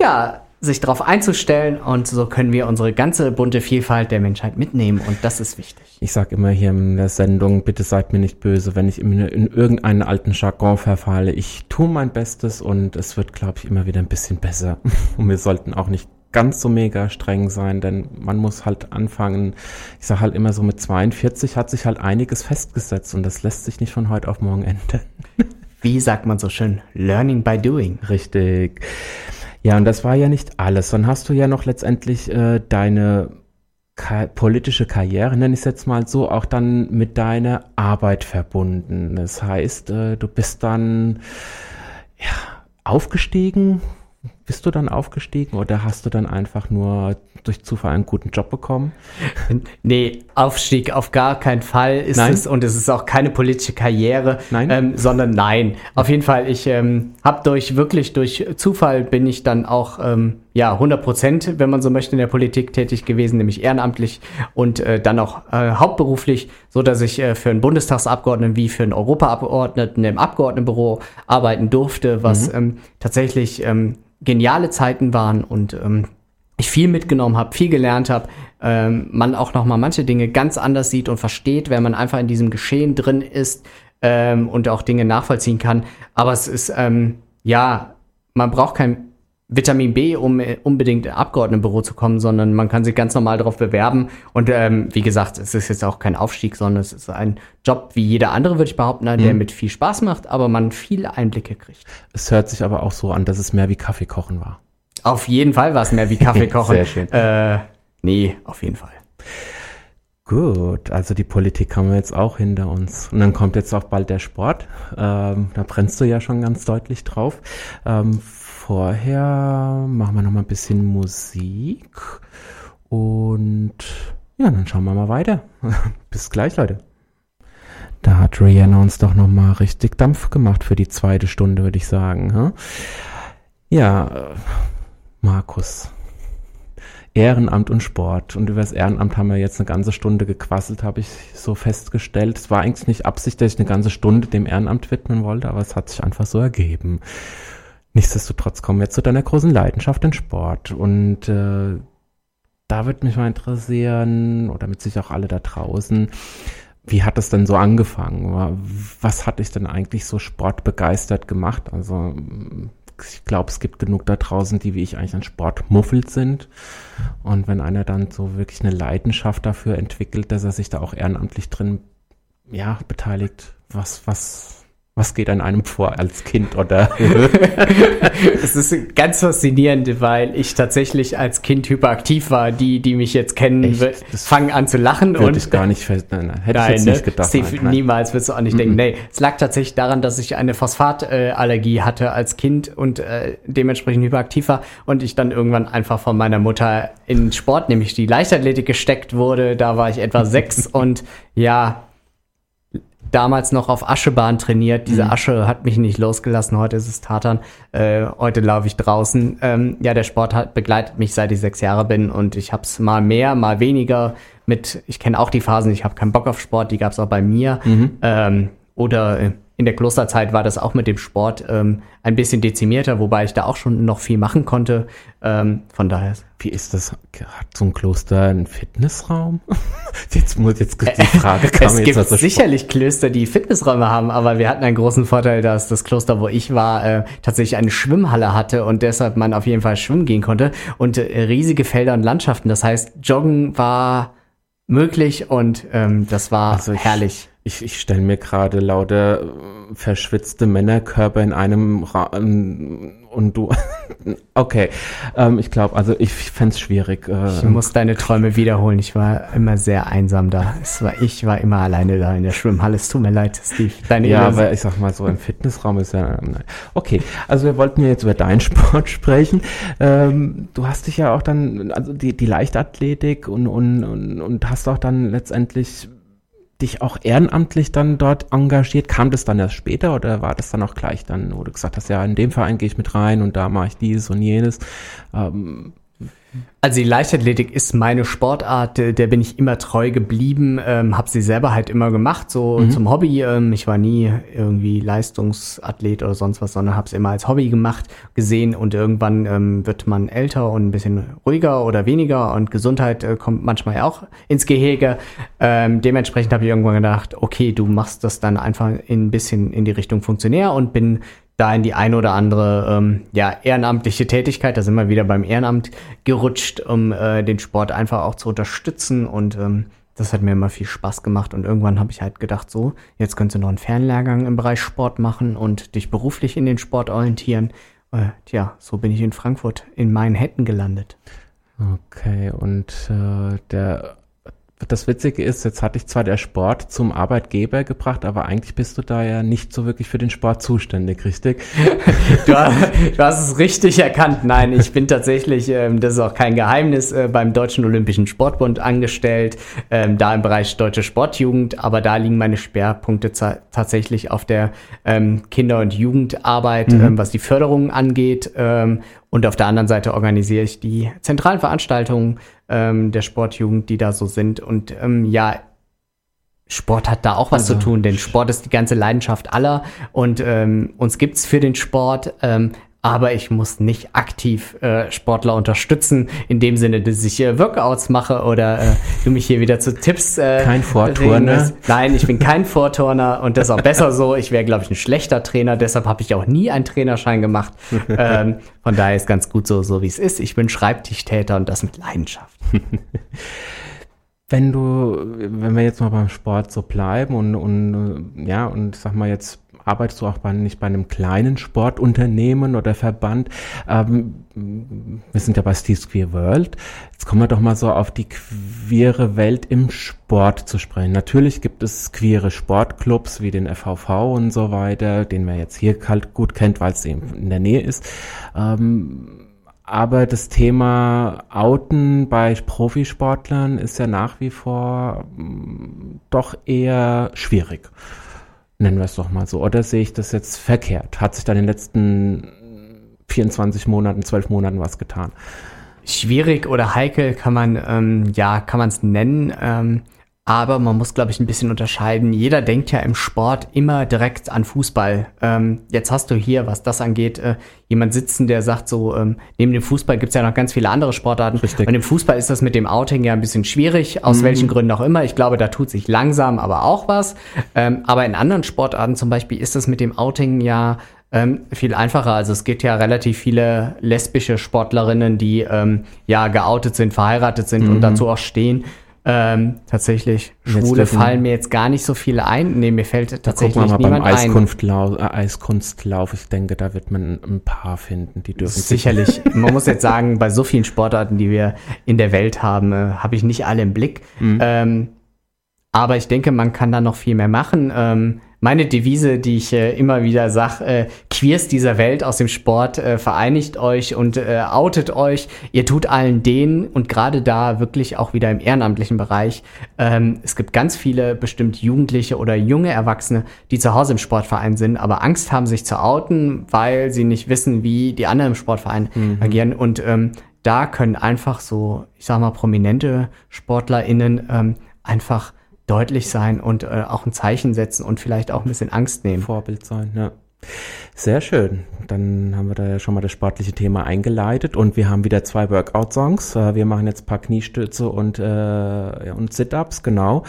ja, sich darauf einzustellen und so können wir unsere ganze bunte Vielfalt der Menschheit mitnehmen und das ist wichtig. Ich sage immer hier in der Sendung, bitte seid mir nicht böse, wenn ich in, in irgendeinen alten Jargon verfalle. Ich tue mein Bestes und es wird, glaube ich, immer wieder ein bisschen besser. Und wir sollten auch nicht ganz so mega streng sein, denn man muss halt anfangen, ich sage halt immer so mit 42 hat sich halt einiges festgesetzt und das lässt sich nicht von heute auf morgen ändern. Wie sagt man so schön? Learning by doing. Richtig. Ja, und das war ja nicht alles. Dann hast du ja noch letztendlich äh, deine ka politische Karriere, nenne ich es jetzt mal so, auch dann mit deiner Arbeit verbunden. Das heißt, äh, du bist dann ja, aufgestiegen, bist du dann aufgestiegen oder hast du dann einfach nur durch Zufall einen guten Job bekommen? Nee, Aufstieg auf gar keinen Fall ist nein? es und es ist auch keine politische Karriere, nein? Ähm, sondern nein. Auf jeden Fall, ich ähm, habe durch wirklich durch Zufall bin ich dann auch ähm, ja 100 Prozent, wenn man so möchte, in der Politik tätig gewesen, nämlich ehrenamtlich und äh, dann auch äh, hauptberuflich, so dass ich äh, für einen Bundestagsabgeordneten wie für einen Europaabgeordneten im Abgeordnetenbüro arbeiten durfte, was mhm. ähm, tatsächlich ähm, geniale Zeiten waren und ähm, ich viel mitgenommen habe, viel gelernt habe, ähm, man auch noch mal manche Dinge ganz anders sieht und versteht, wenn man einfach in diesem Geschehen drin ist ähm, und auch Dinge nachvollziehen kann. Aber es ist ähm, ja, man braucht kein Vitamin B, um äh, unbedingt Abgeordnetenbüro zu kommen, sondern man kann sich ganz normal darauf bewerben. Und ähm, wie gesagt, es ist jetzt auch kein Aufstieg, sondern es ist ein Job wie jeder andere, würde ich behaupten, der mhm. mit viel Spaß macht, aber man viele Einblicke kriegt. Es hört sich aber auch so an, dass es mehr wie Kaffee kochen war. Auf jeden Fall war es mehr wie Kaffee kochen. Sehr schön. Äh, nee, auf jeden Fall. Gut, also die Politik haben wir jetzt auch hinter uns. Und dann kommt jetzt auch bald der Sport. Ähm, da brennst du ja schon ganz deutlich drauf. Ähm, vorher machen wir noch mal ein bisschen Musik. Und ja, dann schauen wir mal weiter. Bis gleich, Leute. Da hat Rihanna uns doch noch mal richtig Dampf gemacht für die zweite Stunde, würde ich sagen. Hm? Ja, Markus. Ehrenamt und Sport. Und über das Ehrenamt haben wir jetzt eine ganze Stunde gequasselt, habe ich so festgestellt. Es war eigentlich nicht Absicht, dass ich eine ganze Stunde dem Ehrenamt widmen wollte, aber es hat sich einfach so ergeben. Nichtsdestotrotz kommen wir zu deiner großen Leidenschaft, den Sport. Und äh, da würde mich mal interessieren, oder mit sich auch alle da draußen, wie hat es denn so angefangen? Was hat dich denn eigentlich so sportbegeistert gemacht? Also ich glaube, es gibt genug da draußen, die wie ich eigentlich an Sport muffelt sind. Und wenn einer dann so wirklich eine Leidenschaft dafür entwickelt, dass er sich da auch ehrenamtlich drin ja, beteiligt, was, was, was geht an einem vor als Kind oder? es ist ganz faszinierend, weil ich tatsächlich als Kind hyperaktiv war. Die, die mich jetzt kennen, fangen an zu lachen und ich gar nicht nein, nein, hätte nein, ich jetzt ne? nicht gedacht. Steve, nein, niemals wirst du auch nicht mm -mm. denken. Nee, es lag tatsächlich daran, dass ich eine Phosphatallergie hatte als Kind und äh, dementsprechend hyperaktiv war und ich dann irgendwann einfach von meiner Mutter in Sport, nämlich die Leichtathletik gesteckt wurde. Da war ich etwa sechs und ja, damals noch auf Aschebahn trainiert. Diese mhm. Asche hat mich nicht losgelassen. Heute ist es Tatan. Äh, heute laufe ich draußen. Ähm, ja, der Sport hat, begleitet mich seit ich sechs Jahre bin und ich habe es mal mehr, mal weniger mit. Ich kenne auch die Phasen. Ich habe keinen Bock auf Sport. Die gab es auch bei mir. Mhm. Ähm, oder äh, in der Klosterzeit war das auch mit dem Sport ähm, ein bisschen dezimierter, wobei ich da auch schon noch viel machen konnte. Ähm, von daher. Wie ist das? Hat so ein Kloster einen Fitnessraum? jetzt muss jetzt die Frage kam Es gibt so sicherlich Klöster, die Fitnessräume haben, aber wir hatten einen großen Vorteil, dass das Kloster, wo ich war, äh, tatsächlich eine Schwimmhalle hatte und deshalb man auf jeden Fall schwimmen gehen konnte und äh, riesige Felder und Landschaften. Das heißt, Joggen war möglich und ähm, das war also ich, herrlich. Ich, ich stelle mir gerade lauter äh, verschwitzte Männerkörper in einem Ra und du. okay, ähm, ich glaube, also ich fände es schwierig. Äh, ich muss deine Träume wiederholen. Ich war immer sehr einsam da. Es war, ich war immer alleine da in der Schwimmhalle. Es tut mir leid, Steve. Deine ja, aber ich sag mal so, im Fitnessraum ist ja. Ähm, okay, also wir wollten ja jetzt über deinen Sport sprechen. Ähm, du hast dich ja auch dann, also die, die Leichtathletik und, und, und, und hast auch dann letztendlich dich auch ehrenamtlich dann dort engagiert? Kam das dann erst später oder war das dann auch gleich dann, wo du gesagt hast, ja, in dem Verein gehe ich mit rein und da mache ich dieses und jenes? Ähm, Also die Leichtathletik ist meine Sportart, der bin ich immer treu geblieben, ähm, habe sie selber halt immer gemacht, so mhm. zum Hobby. Ähm, ich war nie irgendwie Leistungsathlet oder sonst was, sondern habe es immer als Hobby gemacht, gesehen und irgendwann ähm, wird man älter und ein bisschen ruhiger oder weniger und Gesundheit äh, kommt manchmal auch ins Gehege. Ähm, dementsprechend habe ich irgendwann gedacht, okay, du machst das dann einfach ein bisschen in die Richtung Funktionär und bin da in die eine oder andere ähm, ja, ehrenamtliche Tätigkeit, da sind wir wieder beim Ehrenamt gerutscht, um äh, den Sport einfach auch zu unterstützen und ähm, das hat mir immer viel Spaß gemacht und irgendwann habe ich halt gedacht, so, jetzt könntest du noch einen Fernlehrgang im Bereich Sport machen und dich beruflich in den Sport orientieren. Äh, tja, so bin ich in Frankfurt in Manhattan gelandet. Okay, und äh, der das Witzige ist, jetzt hatte ich zwar der Sport zum Arbeitgeber gebracht, aber eigentlich bist du da ja nicht so wirklich für den Sport zuständig, richtig? du, du hast es richtig erkannt. Nein, ich bin tatsächlich, ähm, das ist auch kein Geheimnis, äh, beim Deutschen Olympischen Sportbund angestellt, ähm, da im Bereich Deutsche Sportjugend, aber da liegen meine Schwerpunkte tatsächlich auf der ähm, Kinder- und Jugendarbeit, mhm. ähm, was die Förderung angeht. Und auf der anderen Seite organisiere ich die zentralen Veranstaltungen ähm, der Sportjugend, die da so sind. Und ähm, ja, Sport hat da auch was also, zu tun, denn Sport ist die ganze Leidenschaft aller und ähm, uns gibt's für den Sport. Ähm, aber ich muss nicht aktiv äh, Sportler unterstützen, in dem Sinne, dass ich äh, Workouts mache oder äh, du mich hier wieder zu Tipps. Äh, kein Vorturner. Nein, ich bin kein Vorturner und das ist auch besser so. Ich wäre, glaube ich, ein schlechter Trainer, deshalb habe ich auch nie einen Trainerschein gemacht. ähm, von daher ist ganz gut so, so wie es ist. Ich bin Schreibtischtäter und das mit Leidenschaft. Wenn du, wenn wir jetzt mal beim Sport so bleiben und, und ja, und sag mal jetzt arbeitest du auch bei, nicht bei einem kleinen Sportunternehmen oder Verband. Ähm, wir sind ja bei Steve's Queer World. Jetzt kommen wir doch mal so auf die queere Welt im Sport zu sprechen. Natürlich gibt es queere Sportclubs wie den FVV und so weiter, den man jetzt hier halt gut kennt, weil es eben in der Nähe ist. Ähm, aber das Thema Outen bei Profisportlern ist ja nach wie vor mm, doch eher schwierig. Nennen wir es doch mal so. Oder sehe ich das jetzt verkehrt? Hat sich da in den letzten 24 Monaten, 12 Monaten was getan? Schwierig oder heikel kann man, ähm, ja, kann man es nennen. Ähm, aber man muss, glaube ich, ein bisschen unterscheiden. Jeder denkt ja im Sport immer direkt an Fußball. Ähm, jetzt hast du hier, was das angeht, äh, jemand sitzen, der sagt so, ähm, neben dem Fußball gibt's ja noch ganz viele andere Sportarten. Richtig. Und im Fußball ist das mit dem Outing ja ein bisschen schwierig, aus mhm. welchen Gründen auch immer. Ich glaube, da tut sich langsam aber auch was. Ähm, aber in anderen Sportarten zum Beispiel ist das mit dem Outing ja ähm, viel einfacher. Also es gibt ja relativ viele lesbische Sportlerinnen, die ähm, ja geoutet sind, verheiratet sind mhm. und dazu auch stehen. Ähm, tatsächlich, Schwule fallen mir jetzt gar nicht so viele ein. Nee, mir fällt tatsächlich mal niemand beim Eiskunstlauf, äh, Eiskunstlauf, ich denke, da wird man ein paar finden, die dürfen Sicherlich. man muss jetzt sagen, bei so vielen Sportarten, die wir in der Welt haben, äh, habe ich nicht alle im Blick. Mhm. Ähm, aber ich denke, man kann da noch viel mehr machen. Ähm, meine Devise, die ich äh, immer wieder sage, äh, Queers dieser Welt aus dem Sport, äh, vereinigt euch und äh, outet euch. Ihr tut allen denen und gerade da wirklich auch wieder im ehrenamtlichen Bereich. Ähm, es gibt ganz viele bestimmt Jugendliche oder junge Erwachsene, die zu Hause im Sportverein sind, aber Angst haben, sich zu outen, weil sie nicht wissen, wie die anderen im Sportverein mhm. agieren. Und ähm, da können einfach so, ich sag mal, prominente SportlerInnen ähm, einfach deutlich sein und äh, auch ein Zeichen setzen und vielleicht auch ein bisschen Angst nehmen. Vorbild sein, ja. Sehr schön. Dann haben wir da ja schon mal das sportliche Thema eingeleitet und wir haben wieder zwei Workout-Songs. Äh, wir machen jetzt ein paar Kniestütze und, äh, und Sit-Ups, genau.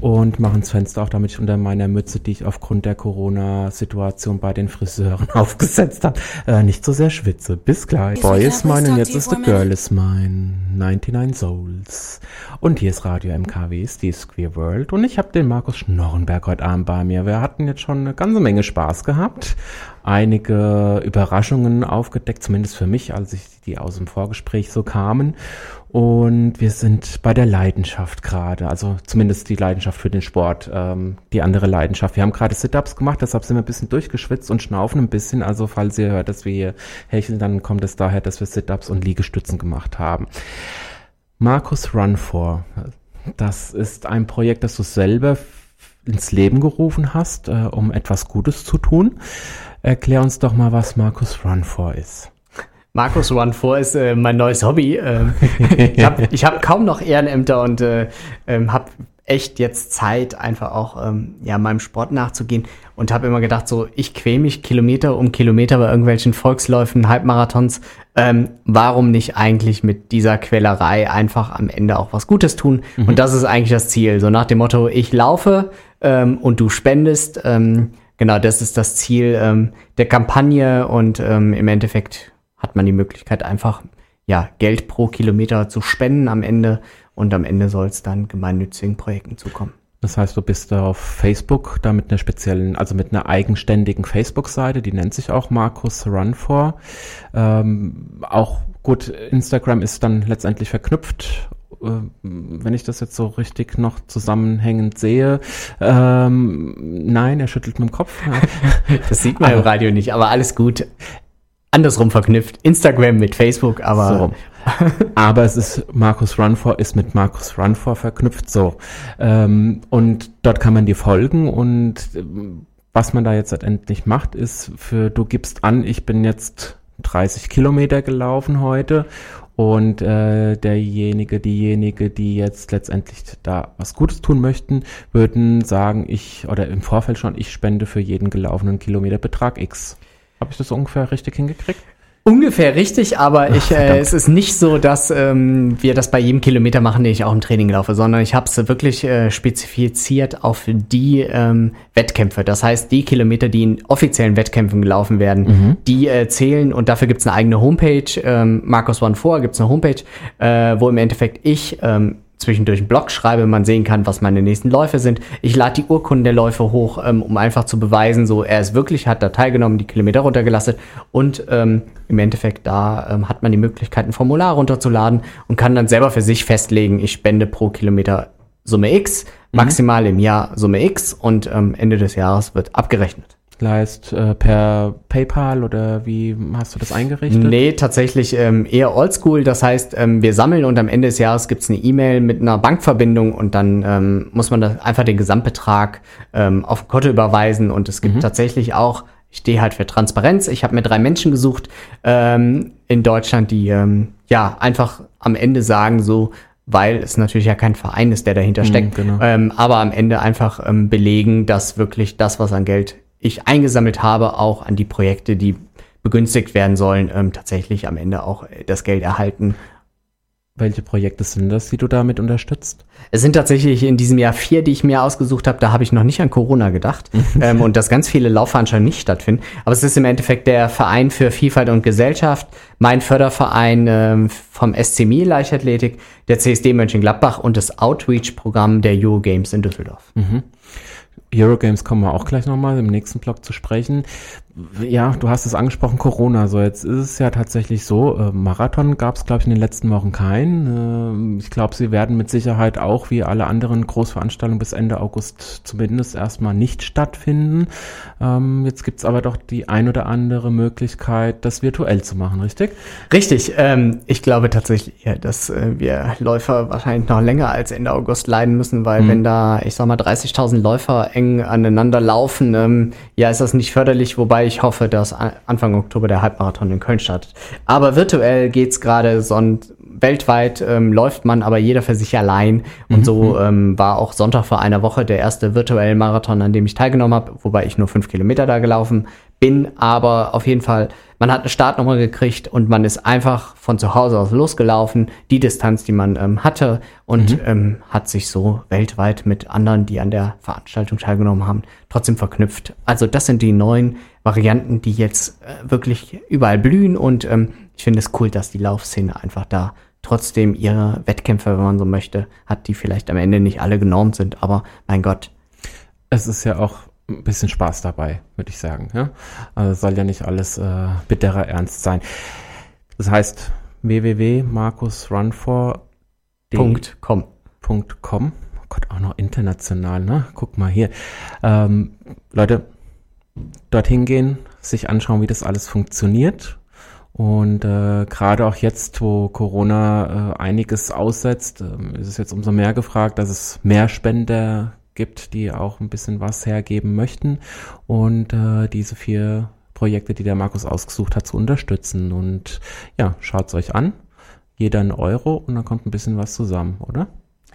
Und machen das Fenster auch, damit ich unter meiner Mütze, die ich aufgrund der Corona-Situation bei den Friseuren aufgesetzt habe, äh, nicht so sehr schwitze. Bis gleich. Boy is mine und jetzt ist the girl is mine. 99 Souls. Und hier ist Radio MKW, ist die Queer World. Und ich habe den Markus Schnorrenberg heute Abend bei mir. Wir hatten jetzt schon eine ganze Menge Spaß gehabt einige Überraschungen aufgedeckt, zumindest für mich, als ich die aus dem Vorgespräch so kamen. Und wir sind bei der Leidenschaft gerade, also zumindest die Leidenschaft für den Sport, ähm, die andere Leidenschaft. Wir haben gerade Sit-Ups gemacht, deshalb sind wir ein bisschen durchgeschwitzt und schnaufen ein bisschen. Also falls ihr hört, dass wir hier hecheln, dann kommt es daher, dass wir Sit-Ups und Liegestützen gemacht haben. Markus Run For, das ist ein Projekt, das du selber ins Leben gerufen hast, äh, um etwas Gutes zu tun. Erklär uns doch mal, was Markus Run For ist. Markus Run 4 ist äh, mein neues Hobby. Ähm, ich habe hab kaum noch Ehrenämter und äh, ähm, habe echt jetzt Zeit, einfach auch ähm, ja, meinem Sport nachzugehen und habe immer gedacht, so ich quäl mich Kilometer um Kilometer bei irgendwelchen Volksläufen, Halbmarathons. Ähm, warum nicht eigentlich mit dieser Quälerei einfach am Ende auch was Gutes tun? Mhm. Und das ist eigentlich das Ziel. So nach dem Motto, ich laufe ähm, und du spendest. Ähm, genau, das ist das Ziel ähm, der Kampagne und ähm, im Endeffekt hat man die Möglichkeit einfach ja Geld pro Kilometer zu spenden am Ende und am Ende soll es dann gemeinnützigen Projekten zukommen. Das heißt, du bist da auf Facebook, da mit einer speziellen, also mit einer eigenständigen Facebook-Seite, die nennt sich auch Markus Run for. Ähm, auch gut, Instagram ist dann letztendlich verknüpft äh, wenn ich das jetzt so richtig noch zusammenhängend sehe. Ähm, nein, er schüttelt mit dem Kopf. das sieht man aber, im Radio nicht, aber alles gut. Andersrum verknüpft. Instagram mit Facebook, aber so aber es ist Markus Runfor ist mit Markus Runfor verknüpft so. Ähm, und dort kann man dir folgen und äh, was man da jetzt letztendlich macht, ist für du gibst an, ich bin jetzt 30 Kilometer gelaufen heute und äh, derjenige, diejenige, die jetzt letztendlich da was Gutes tun möchten, würden sagen, ich oder im Vorfeld schon, ich spende für jeden gelaufenen Kilometer Betrag X. Habe ich das ungefähr richtig hingekriegt? Ungefähr richtig, aber ich, äh, es ist nicht so, dass ähm, wir das bei jedem Kilometer machen, den ich auch im Training laufe, sondern ich habe es wirklich äh, spezifiziert auf die ähm, Wettkämpfe. Das heißt, die Kilometer, die in offiziellen Wettkämpfen gelaufen werden, mhm. die äh, zählen und dafür gibt es eine eigene Homepage. Ähm, Markus One vor gibt es eine Homepage, äh, wo im Endeffekt ich ähm, zwischendurch einen Blog schreibe, man sehen kann, was meine nächsten Läufe sind. Ich lade die Urkunden der Läufe hoch, ähm, um einfach zu beweisen, so er ist wirklich, hat da teilgenommen, die Kilometer runtergelassen und ähm, im Endeffekt da ähm, hat man die Möglichkeit, ein Formular runterzuladen und kann dann selber für sich festlegen, ich spende pro Kilometer Summe X, mhm. maximal im Jahr Summe X und ähm, Ende des Jahres wird abgerechnet leist äh, per PayPal oder wie hast du das eingerichtet? Nee, tatsächlich ähm, eher oldschool. Das heißt, ähm, wir sammeln und am Ende des Jahres gibt es eine E-Mail mit einer Bankverbindung und dann ähm, muss man einfach den Gesamtbetrag ähm, auf Konto überweisen und es gibt mhm. tatsächlich auch ich stehe halt für Transparenz. Ich habe mir drei Menschen gesucht ähm, in Deutschland, die ähm, ja einfach am Ende sagen so, weil es natürlich ja kein Verein ist, der dahinter mhm, steckt, mhm, genau. ähm, aber am Ende einfach ähm, belegen, dass wirklich das, was an Geld ich eingesammelt habe, auch an die Projekte, die begünstigt werden sollen, ähm, tatsächlich am Ende auch äh, das Geld erhalten. Welche Projekte sind das, die du damit unterstützt? Es sind tatsächlich in diesem Jahr vier, die ich mir ausgesucht habe. Da habe ich noch nicht an Corona gedacht ähm, und dass ganz viele Laufveranstaltungen nicht stattfinden. Aber es ist im Endeffekt der Verein für Vielfalt und Gesellschaft, mein Förderverein ähm, vom SCMI Leichtathletik, der CSD Mönchengladbach und das Outreach-Programm der Eurogames in Düsseldorf. Mhm. Eurogames kommen wir auch gleich nochmal im nächsten Blog zu sprechen ja, du hast es angesprochen, Corona. So, jetzt ist es ja tatsächlich so, äh, Marathon gab es, glaube ich, in den letzten Wochen keinen. Äh, ich glaube, sie werden mit Sicherheit auch wie alle anderen Großveranstaltungen bis Ende August zumindest erstmal nicht stattfinden. Ähm, jetzt gibt's aber doch die ein oder andere Möglichkeit, das virtuell zu machen, richtig? Richtig. Ähm, ich glaube tatsächlich, ja, dass äh, wir Läufer wahrscheinlich noch länger als Ende August leiden müssen, weil mhm. wenn da, ich sag mal, 30.000 Läufer eng aneinander laufen, ähm, ja, ist das nicht förderlich, wobei ich hoffe, dass Anfang Oktober der Halbmarathon in Köln startet. Aber virtuell geht's gerade so weltweit ähm, läuft man aber jeder für sich allein. Und mhm. so ähm, war auch Sonntag vor einer Woche der erste virtuelle Marathon, an dem ich teilgenommen habe, wobei ich nur fünf Kilometer da gelaufen bin. Aber auf jeden Fall, man hat eine Startnummer gekriegt und man ist einfach von zu Hause aus losgelaufen, die Distanz, die man ähm, hatte und mhm. ähm, hat sich so weltweit mit anderen, die an der Veranstaltung teilgenommen haben, trotzdem verknüpft. Also das sind die neuen Varianten, die jetzt äh, wirklich überall blühen und ähm, ich finde es cool, dass die Laufszene einfach da trotzdem ihre Wettkämpfe, wenn man so möchte, hat, die vielleicht am Ende nicht alle genormt sind, aber mein Gott. Es ist ja auch ein bisschen Spaß dabei, würde ich sagen. Ja? Also soll ja nicht alles äh, bitterer Ernst sein. Das heißt www.markusrunfor.com. .com. Oh Gott, auch noch international, ne? Guck mal hier. Ähm, Leute, dorthin gehen, sich anschauen, wie das alles funktioniert. Und äh, gerade auch jetzt, wo Corona äh, einiges aussetzt, äh, ist es jetzt umso mehr gefragt, dass es mehr Spender gibt, die auch ein bisschen was hergeben möchten. Und äh, diese vier Projekte, die der Markus ausgesucht hat, zu unterstützen. Und ja, schaut's euch an. Jeder ein Euro und dann kommt ein bisschen was zusammen, oder?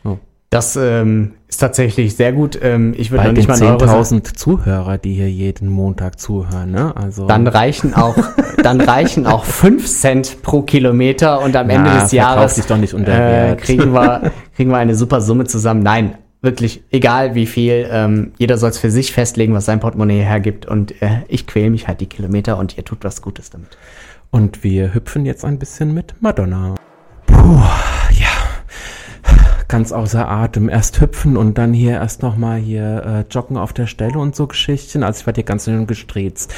So. Das ähm, ist tatsächlich sehr gut. Ähm, ich würde nicht mal 10.000 Zuhörer, die hier jeden Montag zuhören, ne? Also dann reichen auch dann reichen auch 5 Cent pro Kilometer und am Ende des Jahres sich doch nicht unter äh, kriegen wir kriegen wir eine super Summe zusammen. Nein, wirklich egal wie viel. Ähm, jeder soll es für sich festlegen, was sein Portemonnaie hergibt und äh, ich quäle mich halt die Kilometer und ihr tut was Gutes damit. Und wir hüpfen jetzt ein bisschen mit Madonna. Puh, ganz außer Atem. Erst hüpfen und dann hier erst nochmal hier äh, joggen auf der Stelle und so Geschichten. Also ich werde hier ganz schön gestrezt.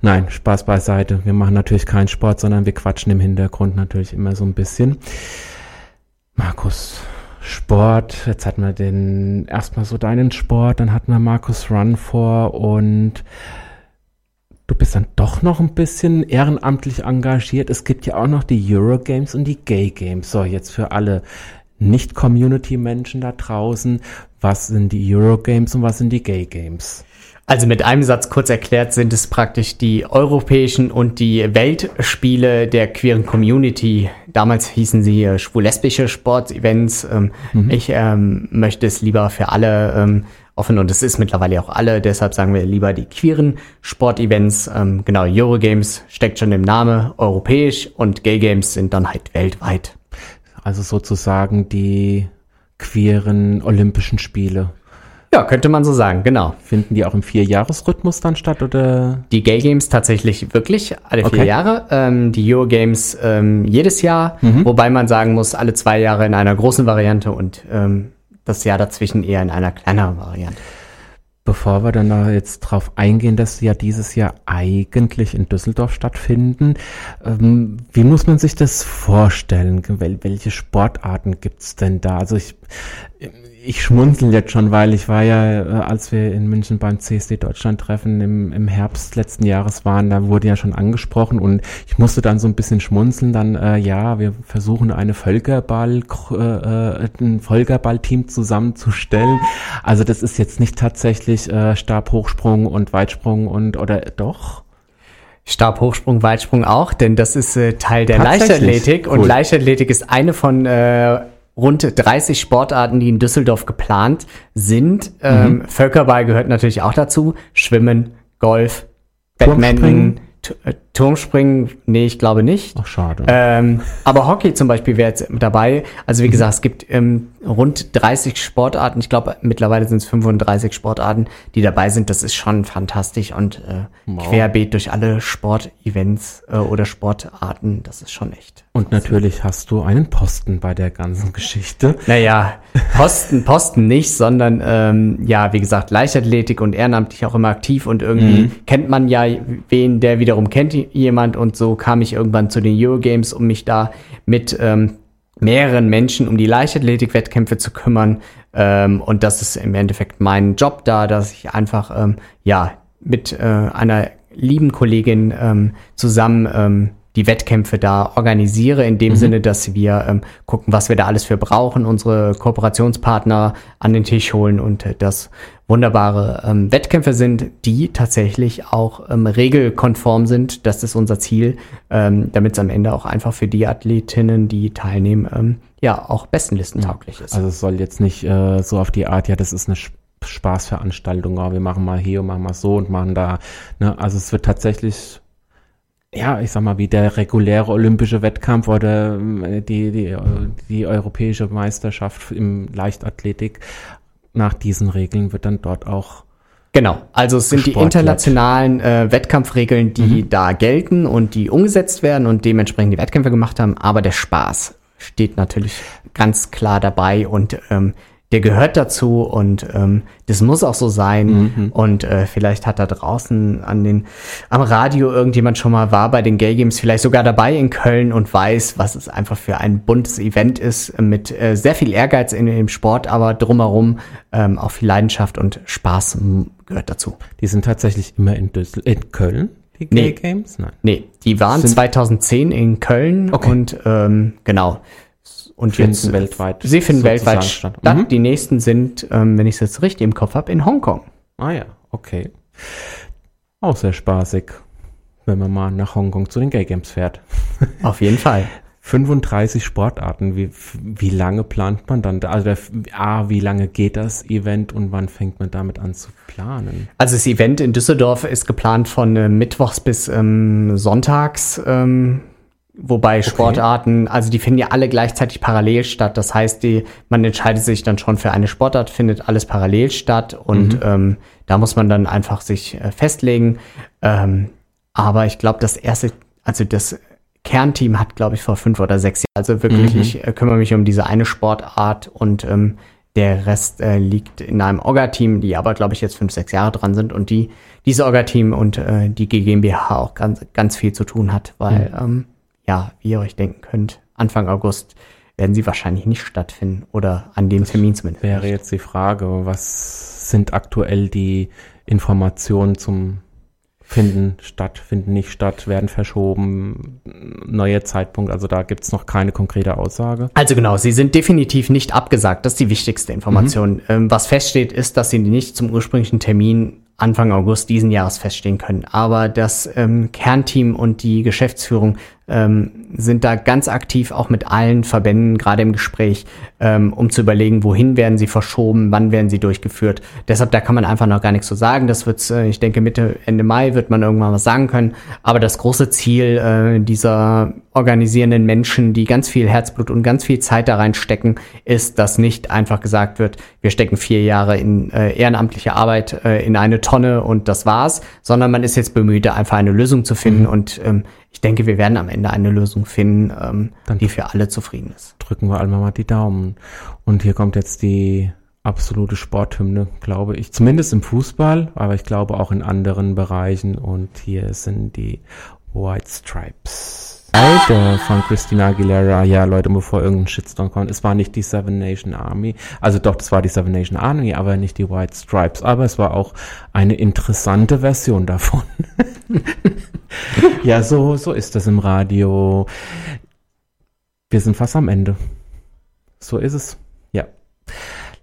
Nein, Spaß beiseite. Wir machen natürlich keinen Sport, sondern wir quatschen im Hintergrund natürlich immer so ein bisschen. Markus, Sport. Jetzt hatten wir den erstmal so deinen Sport, dann hatten wir Markus Run vor und du bist dann doch noch ein bisschen ehrenamtlich engagiert. Es gibt ja auch noch die Eurogames und die Gay Games. So, jetzt für alle nicht-Community-Menschen da draußen, was sind die Eurogames und was sind die Gay Games? Also mit einem Satz kurz erklärt sind es praktisch die europäischen und die Weltspiele der queeren Community. Damals hießen sie äh, schwul-lesbische Sportevents. Ähm, mhm. Ich ähm, möchte es lieber für alle ähm, offen und es ist mittlerweile auch alle. Deshalb sagen wir lieber die queeren Sportevents. Ähm, genau, Eurogames steckt schon im Namen europäisch und Gay Games sind dann halt weltweit. Also sozusagen die queeren Olympischen Spiele. Ja, könnte man so sagen, genau. Finden die auch im Vierjahresrhythmus dann statt oder? Die Gay Games tatsächlich wirklich alle vier okay. Jahre. Ähm, die Euro Games ähm, jedes Jahr, mhm. wobei man sagen muss, alle zwei Jahre in einer großen Variante und ähm, das Jahr dazwischen eher in einer kleineren Variante. Bevor wir dann da jetzt drauf eingehen, dass sie ja dieses Jahr eigentlich in Düsseldorf stattfinden, ähm, wie muss man sich das vorstellen? Wel welche Sportarten gibt's denn da? Also ich, ich schmunzel jetzt schon, weil ich war ja, äh, als wir in München beim CSD Deutschland Treffen im, im Herbst letzten Jahres waren, da wurde ja schon angesprochen und ich musste dann so ein bisschen schmunzeln, dann äh, ja, wir versuchen eine Völkerball, äh, äh, ein Völkerball-Team zusammenzustellen. Also das ist jetzt nicht tatsächlich äh, Stabhochsprung und Weitsprung und oder doch? Stabhochsprung, Weitsprung auch, denn das ist äh, Teil der Leichtathletik cool. und Leichtathletik ist eine von äh, rund 30 Sportarten, die in Düsseldorf geplant sind. Ähm, mhm. Ähm, Völkerball gehört natürlich auch dazu. Schwimmen, Golf, Badminton, äh, Turmspringen, nee, ich glaube nicht. Ach, schade. Ähm, aber Hockey zum Beispiel wäre jetzt dabei. Also wie mhm. gesagt, es gibt ähm, rund 30 Sportarten. Ich glaube, mittlerweile sind es 35 Sportarten, die dabei sind. Das ist schon fantastisch und äh, wow. querbeet durch alle Sportevents äh, oder Sportarten. Das ist schon echt. Und natürlich hast du einen Posten bei der ganzen Geschichte. Naja, Posten, Posten nicht, sondern ähm, ja, wie gesagt, Leichtathletik und ehrenamtlich auch immer aktiv und irgendwie mhm. kennt man ja wen, der wiederum kennt jemand und so kam ich irgendwann zu den Eurogames, um mich da mit ähm, mehreren Menschen um die Leichtathletik-Wettkämpfe zu kümmern. Ähm, und das ist im Endeffekt mein Job da, dass ich einfach ähm, ja mit äh, einer lieben Kollegin ähm, zusammen ähm, die Wettkämpfe da organisiere, in dem mhm. Sinne, dass wir ähm, gucken, was wir da alles für brauchen, unsere Kooperationspartner an den Tisch holen und äh, das wunderbare ähm, Wettkämpfe sind, die tatsächlich auch ähm, regelkonform sind. Das ist unser Ziel, ähm, damit es am Ende auch einfach für die Athletinnen, die teilnehmen, ähm, ja auch bestenlistentauglich ist. Also es soll jetzt nicht äh, so auf die Art, ja, das ist eine Spaßveranstaltung, aber wir machen mal hier und machen mal so und machen da. Ne? Also es wird tatsächlich ja, ich sag mal, wie der reguläre olympische Wettkampf oder äh, die, die, die europäische Meisterschaft im Leichtathletik nach diesen Regeln wird dann dort auch Genau, also es sind die internationalen äh, Wettkampfregeln, die mhm. da gelten und die umgesetzt werden und dementsprechend die Wettkämpfe gemacht haben, aber der Spaß steht natürlich ganz klar dabei und ähm, der gehört dazu und ähm, das muss auch so sein. Mhm. Und äh, vielleicht hat da draußen an den am Radio irgendjemand schon mal war bei den Gay Games, vielleicht sogar dabei in Köln und weiß, was es einfach für ein buntes Event ist, mit äh, sehr viel Ehrgeiz in dem Sport, aber drumherum ähm, auch viel Leidenschaft und Spaß gehört dazu. Die sind tatsächlich immer in, Düssel in Köln. Die Gay nee. Games? Nein. Nee, die waren sind 2010 in Köln okay. und ähm, genau und finden jetzt weltweit. Sie finden weltweit statt. Mhm. Die nächsten sind, ähm, wenn ich es jetzt richtig im Kopf habe, in Hongkong. Ah ja, okay. Auch sehr spaßig. wenn man mal nach Hongkong zu den Gay Games fährt. Auf jeden Fall. 35 Sportarten, wie, wie lange plant man dann? Also der, A, wie lange geht das Event und wann fängt man damit an zu planen? Also das Event in Düsseldorf ist geplant von äh, Mittwochs bis ähm, Sonntags. Ähm, Wobei Sportarten, okay. also die finden ja alle gleichzeitig parallel statt. Das heißt, die, man entscheidet sich dann schon für eine Sportart, findet alles parallel statt und mhm. ähm, da muss man dann einfach sich äh, festlegen. Ähm, aber ich glaube, das erste, also das Kernteam hat, glaube ich, vor fünf oder sechs Jahren. Also wirklich, mhm. ich äh, kümmere mich um diese eine Sportart und ähm, der Rest äh, liegt in einem Orga-Team, die aber, glaube ich, jetzt fünf, sechs Jahre dran sind und die, diese Orga-Team und äh, die GmbH auch ganz, ganz viel zu tun hat, weil mhm. ähm, ja, wie ihr euch denken könnt, Anfang August werden sie wahrscheinlich nicht stattfinden oder an dem Termin zumindest. Wäre nicht. jetzt die Frage, was sind aktuell die Informationen zum finden statt, finden nicht statt, werden verschoben, neuer Zeitpunkt, also da gibt es noch keine konkrete Aussage. Also genau, sie sind definitiv nicht abgesagt, das ist die wichtigste Information. Mhm. Ähm, was feststeht, ist, dass sie nicht zum ursprünglichen Termin Anfang August diesen Jahres feststehen können. Aber das ähm, Kernteam und die Geschäftsführung ähm, sind da ganz aktiv auch mit allen Verbänden gerade im Gespräch, ähm, um zu überlegen, wohin werden sie verschoben, wann werden sie durchgeführt. Deshalb, da kann man einfach noch gar nichts zu so sagen. Das wird, äh, ich denke, Mitte, Ende Mai wird man irgendwann was sagen können. Aber das große Ziel äh, dieser organisierenden Menschen, die ganz viel Herzblut und ganz viel Zeit da reinstecken, ist, dass nicht einfach gesagt wird, wir stecken vier Jahre in äh, ehrenamtliche Arbeit äh, in eine Tonne und das war's, sondern man ist jetzt bemüht, da einfach eine Lösung zu finden. Mhm. Und ähm, ich denke, wir werden am Ende eine Lösung finden, ähm, Dann die für alle zufrieden ist. Drücken wir alle mal die Daumen. Und hier kommt jetzt die absolute Sporthymne, glaube ich. Zumindest im Fußball, aber ich glaube auch in anderen Bereichen. Und hier sind die White Stripes. Seite von Christina Aguilera, ja Leute, bevor irgendein Shitstorm kommt, es war nicht die Seven Nation Army, also doch, es war die Seven Nation Army, aber nicht die White Stripes, aber es war auch eine interessante Version davon. ja, so, so ist das im Radio. Wir sind fast am Ende. So ist es. Ja.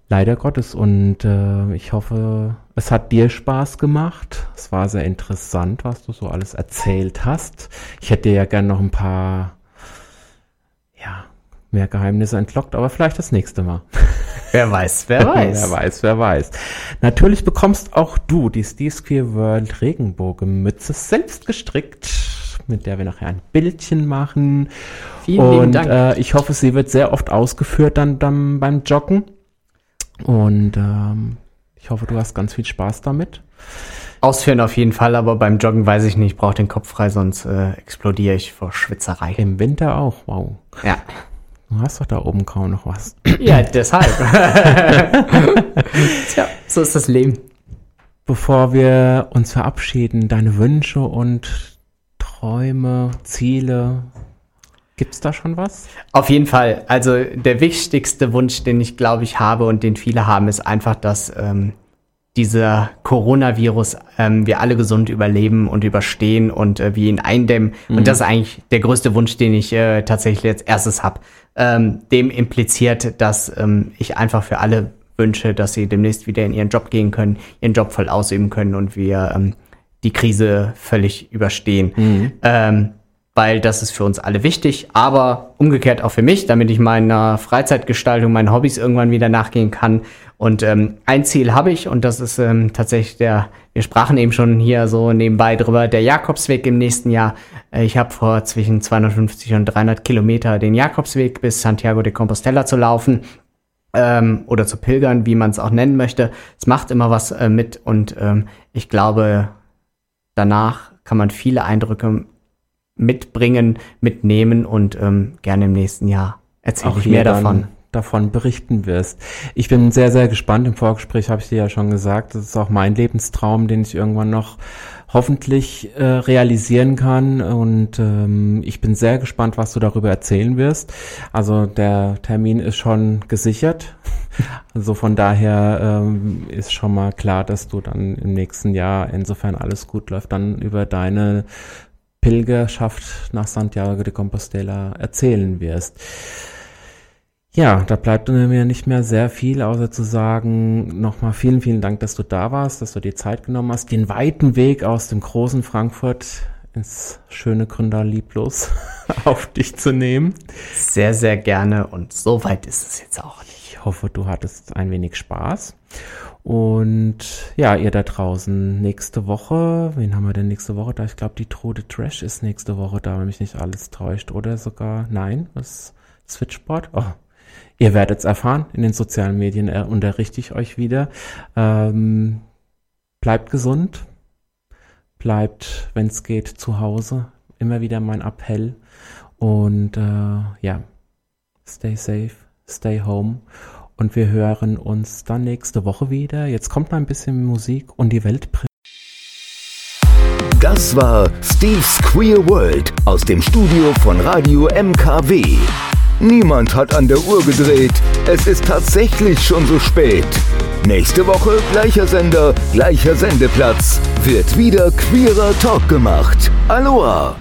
Leider Gottes. Und äh, ich hoffe, es hat dir Spaß gemacht. Es war sehr interessant, was du so alles erzählt hast. Ich hätte dir ja gern noch ein paar, ja, mehr Geheimnisse entlockt, aber vielleicht das nächste Mal. Wer weiß, wer weiß. wer weiß, wer weiß. Natürlich bekommst auch du die Steve Queer World Regenbogenmütze selbst gestrickt, mit der wir nachher ein Bildchen machen. Vielen Und Dank. Äh, ich hoffe, sie wird sehr oft ausgeführt dann, dann beim Joggen. Und ähm, ich hoffe, du hast ganz viel Spaß damit. Ausführen auf jeden Fall, aber beim Joggen weiß ich nicht, ich brauche den Kopf frei, sonst äh, explodiere ich vor Schwitzerei. Im Winter auch, wow. Ja. Du hast doch da oben kaum noch was. Ja, deshalb. Tja, so ist das Leben. Bevor wir uns verabschieden, deine Wünsche und Träume, Ziele, Gibt's da schon was? Auf jeden Fall. Also der wichtigste Wunsch, den ich glaube ich habe und den viele haben, ist einfach, dass ähm, dieser Coronavirus ähm, wir alle gesund überleben und überstehen und äh, wir ihn eindämmen. Mhm. Und das ist eigentlich der größte Wunsch, den ich äh, tatsächlich als erstes habe. Ähm, dem impliziert, dass ähm, ich einfach für alle wünsche, dass sie demnächst wieder in ihren Job gehen können, ihren Job voll ausüben können und wir ähm, die Krise völlig überstehen. Mhm. Ähm, weil das ist für uns alle wichtig, aber umgekehrt auch für mich, damit ich meiner Freizeitgestaltung, meinen Hobbys irgendwann wieder nachgehen kann. Und ähm, ein Ziel habe ich und das ist ähm, tatsächlich der, wir sprachen eben schon hier so nebenbei drüber, der Jakobsweg im nächsten Jahr. Äh, ich habe vor zwischen 250 und 300 Kilometer den Jakobsweg bis Santiago de Compostela zu laufen ähm, oder zu pilgern, wie man es auch nennen möchte. Es macht immer was äh, mit und ähm, ich glaube, danach kann man viele Eindrücke mitbringen, mitnehmen und ähm, gerne im nächsten Jahr erzähle ich mehr davon. Davon berichten wirst. Ich bin sehr, sehr gespannt. Im Vorgespräch habe ich dir ja schon gesagt, das ist auch mein Lebenstraum, den ich irgendwann noch hoffentlich äh, realisieren kann. Und ähm, ich bin sehr gespannt, was du darüber erzählen wirst. Also der Termin ist schon gesichert. Also von daher ähm, ist schon mal klar, dass du dann im nächsten Jahr, insofern alles gut läuft, dann über deine Pilgerschaft nach Santiago de Compostela erzählen wirst. Ja, da bleibt mir nicht mehr sehr viel, außer zu sagen, nochmal vielen, vielen Dank, dass du da warst, dass du dir Zeit genommen hast, den weiten Weg aus dem großen Frankfurt ins schöne Gründer lieblos auf dich zu nehmen. Sehr, sehr gerne und so weit ist es jetzt auch nicht. Hoffe, du hattest ein wenig Spaß. Und ja, ihr da draußen nächste Woche, wen haben wir denn nächste Woche da? Ich glaube, die Trude Trash ist nächste Woche da, wenn mich nicht alles täuscht. Oder sogar, nein, das Switchboard. Oh, ihr werdet es erfahren. In den sozialen Medien äh, unterrichte ich euch wieder. Ähm, bleibt gesund. Bleibt, wenn es geht, zu Hause. Immer wieder mein Appell. Und äh, ja, stay safe, stay home. Und wir hören uns dann nächste Woche wieder. Jetzt kommt noch ein bisschen Musik und die Welt. Das war Steve's Queer World aus dem Studio von Radio MKW. Niemand hat an der Uhr gedreht. Es ist tatsächlich schon so spät. Nächste Woche gleicher Sender, gleicher Sendeplatz. Wird wieder queerer Talk gemacht. Aloha!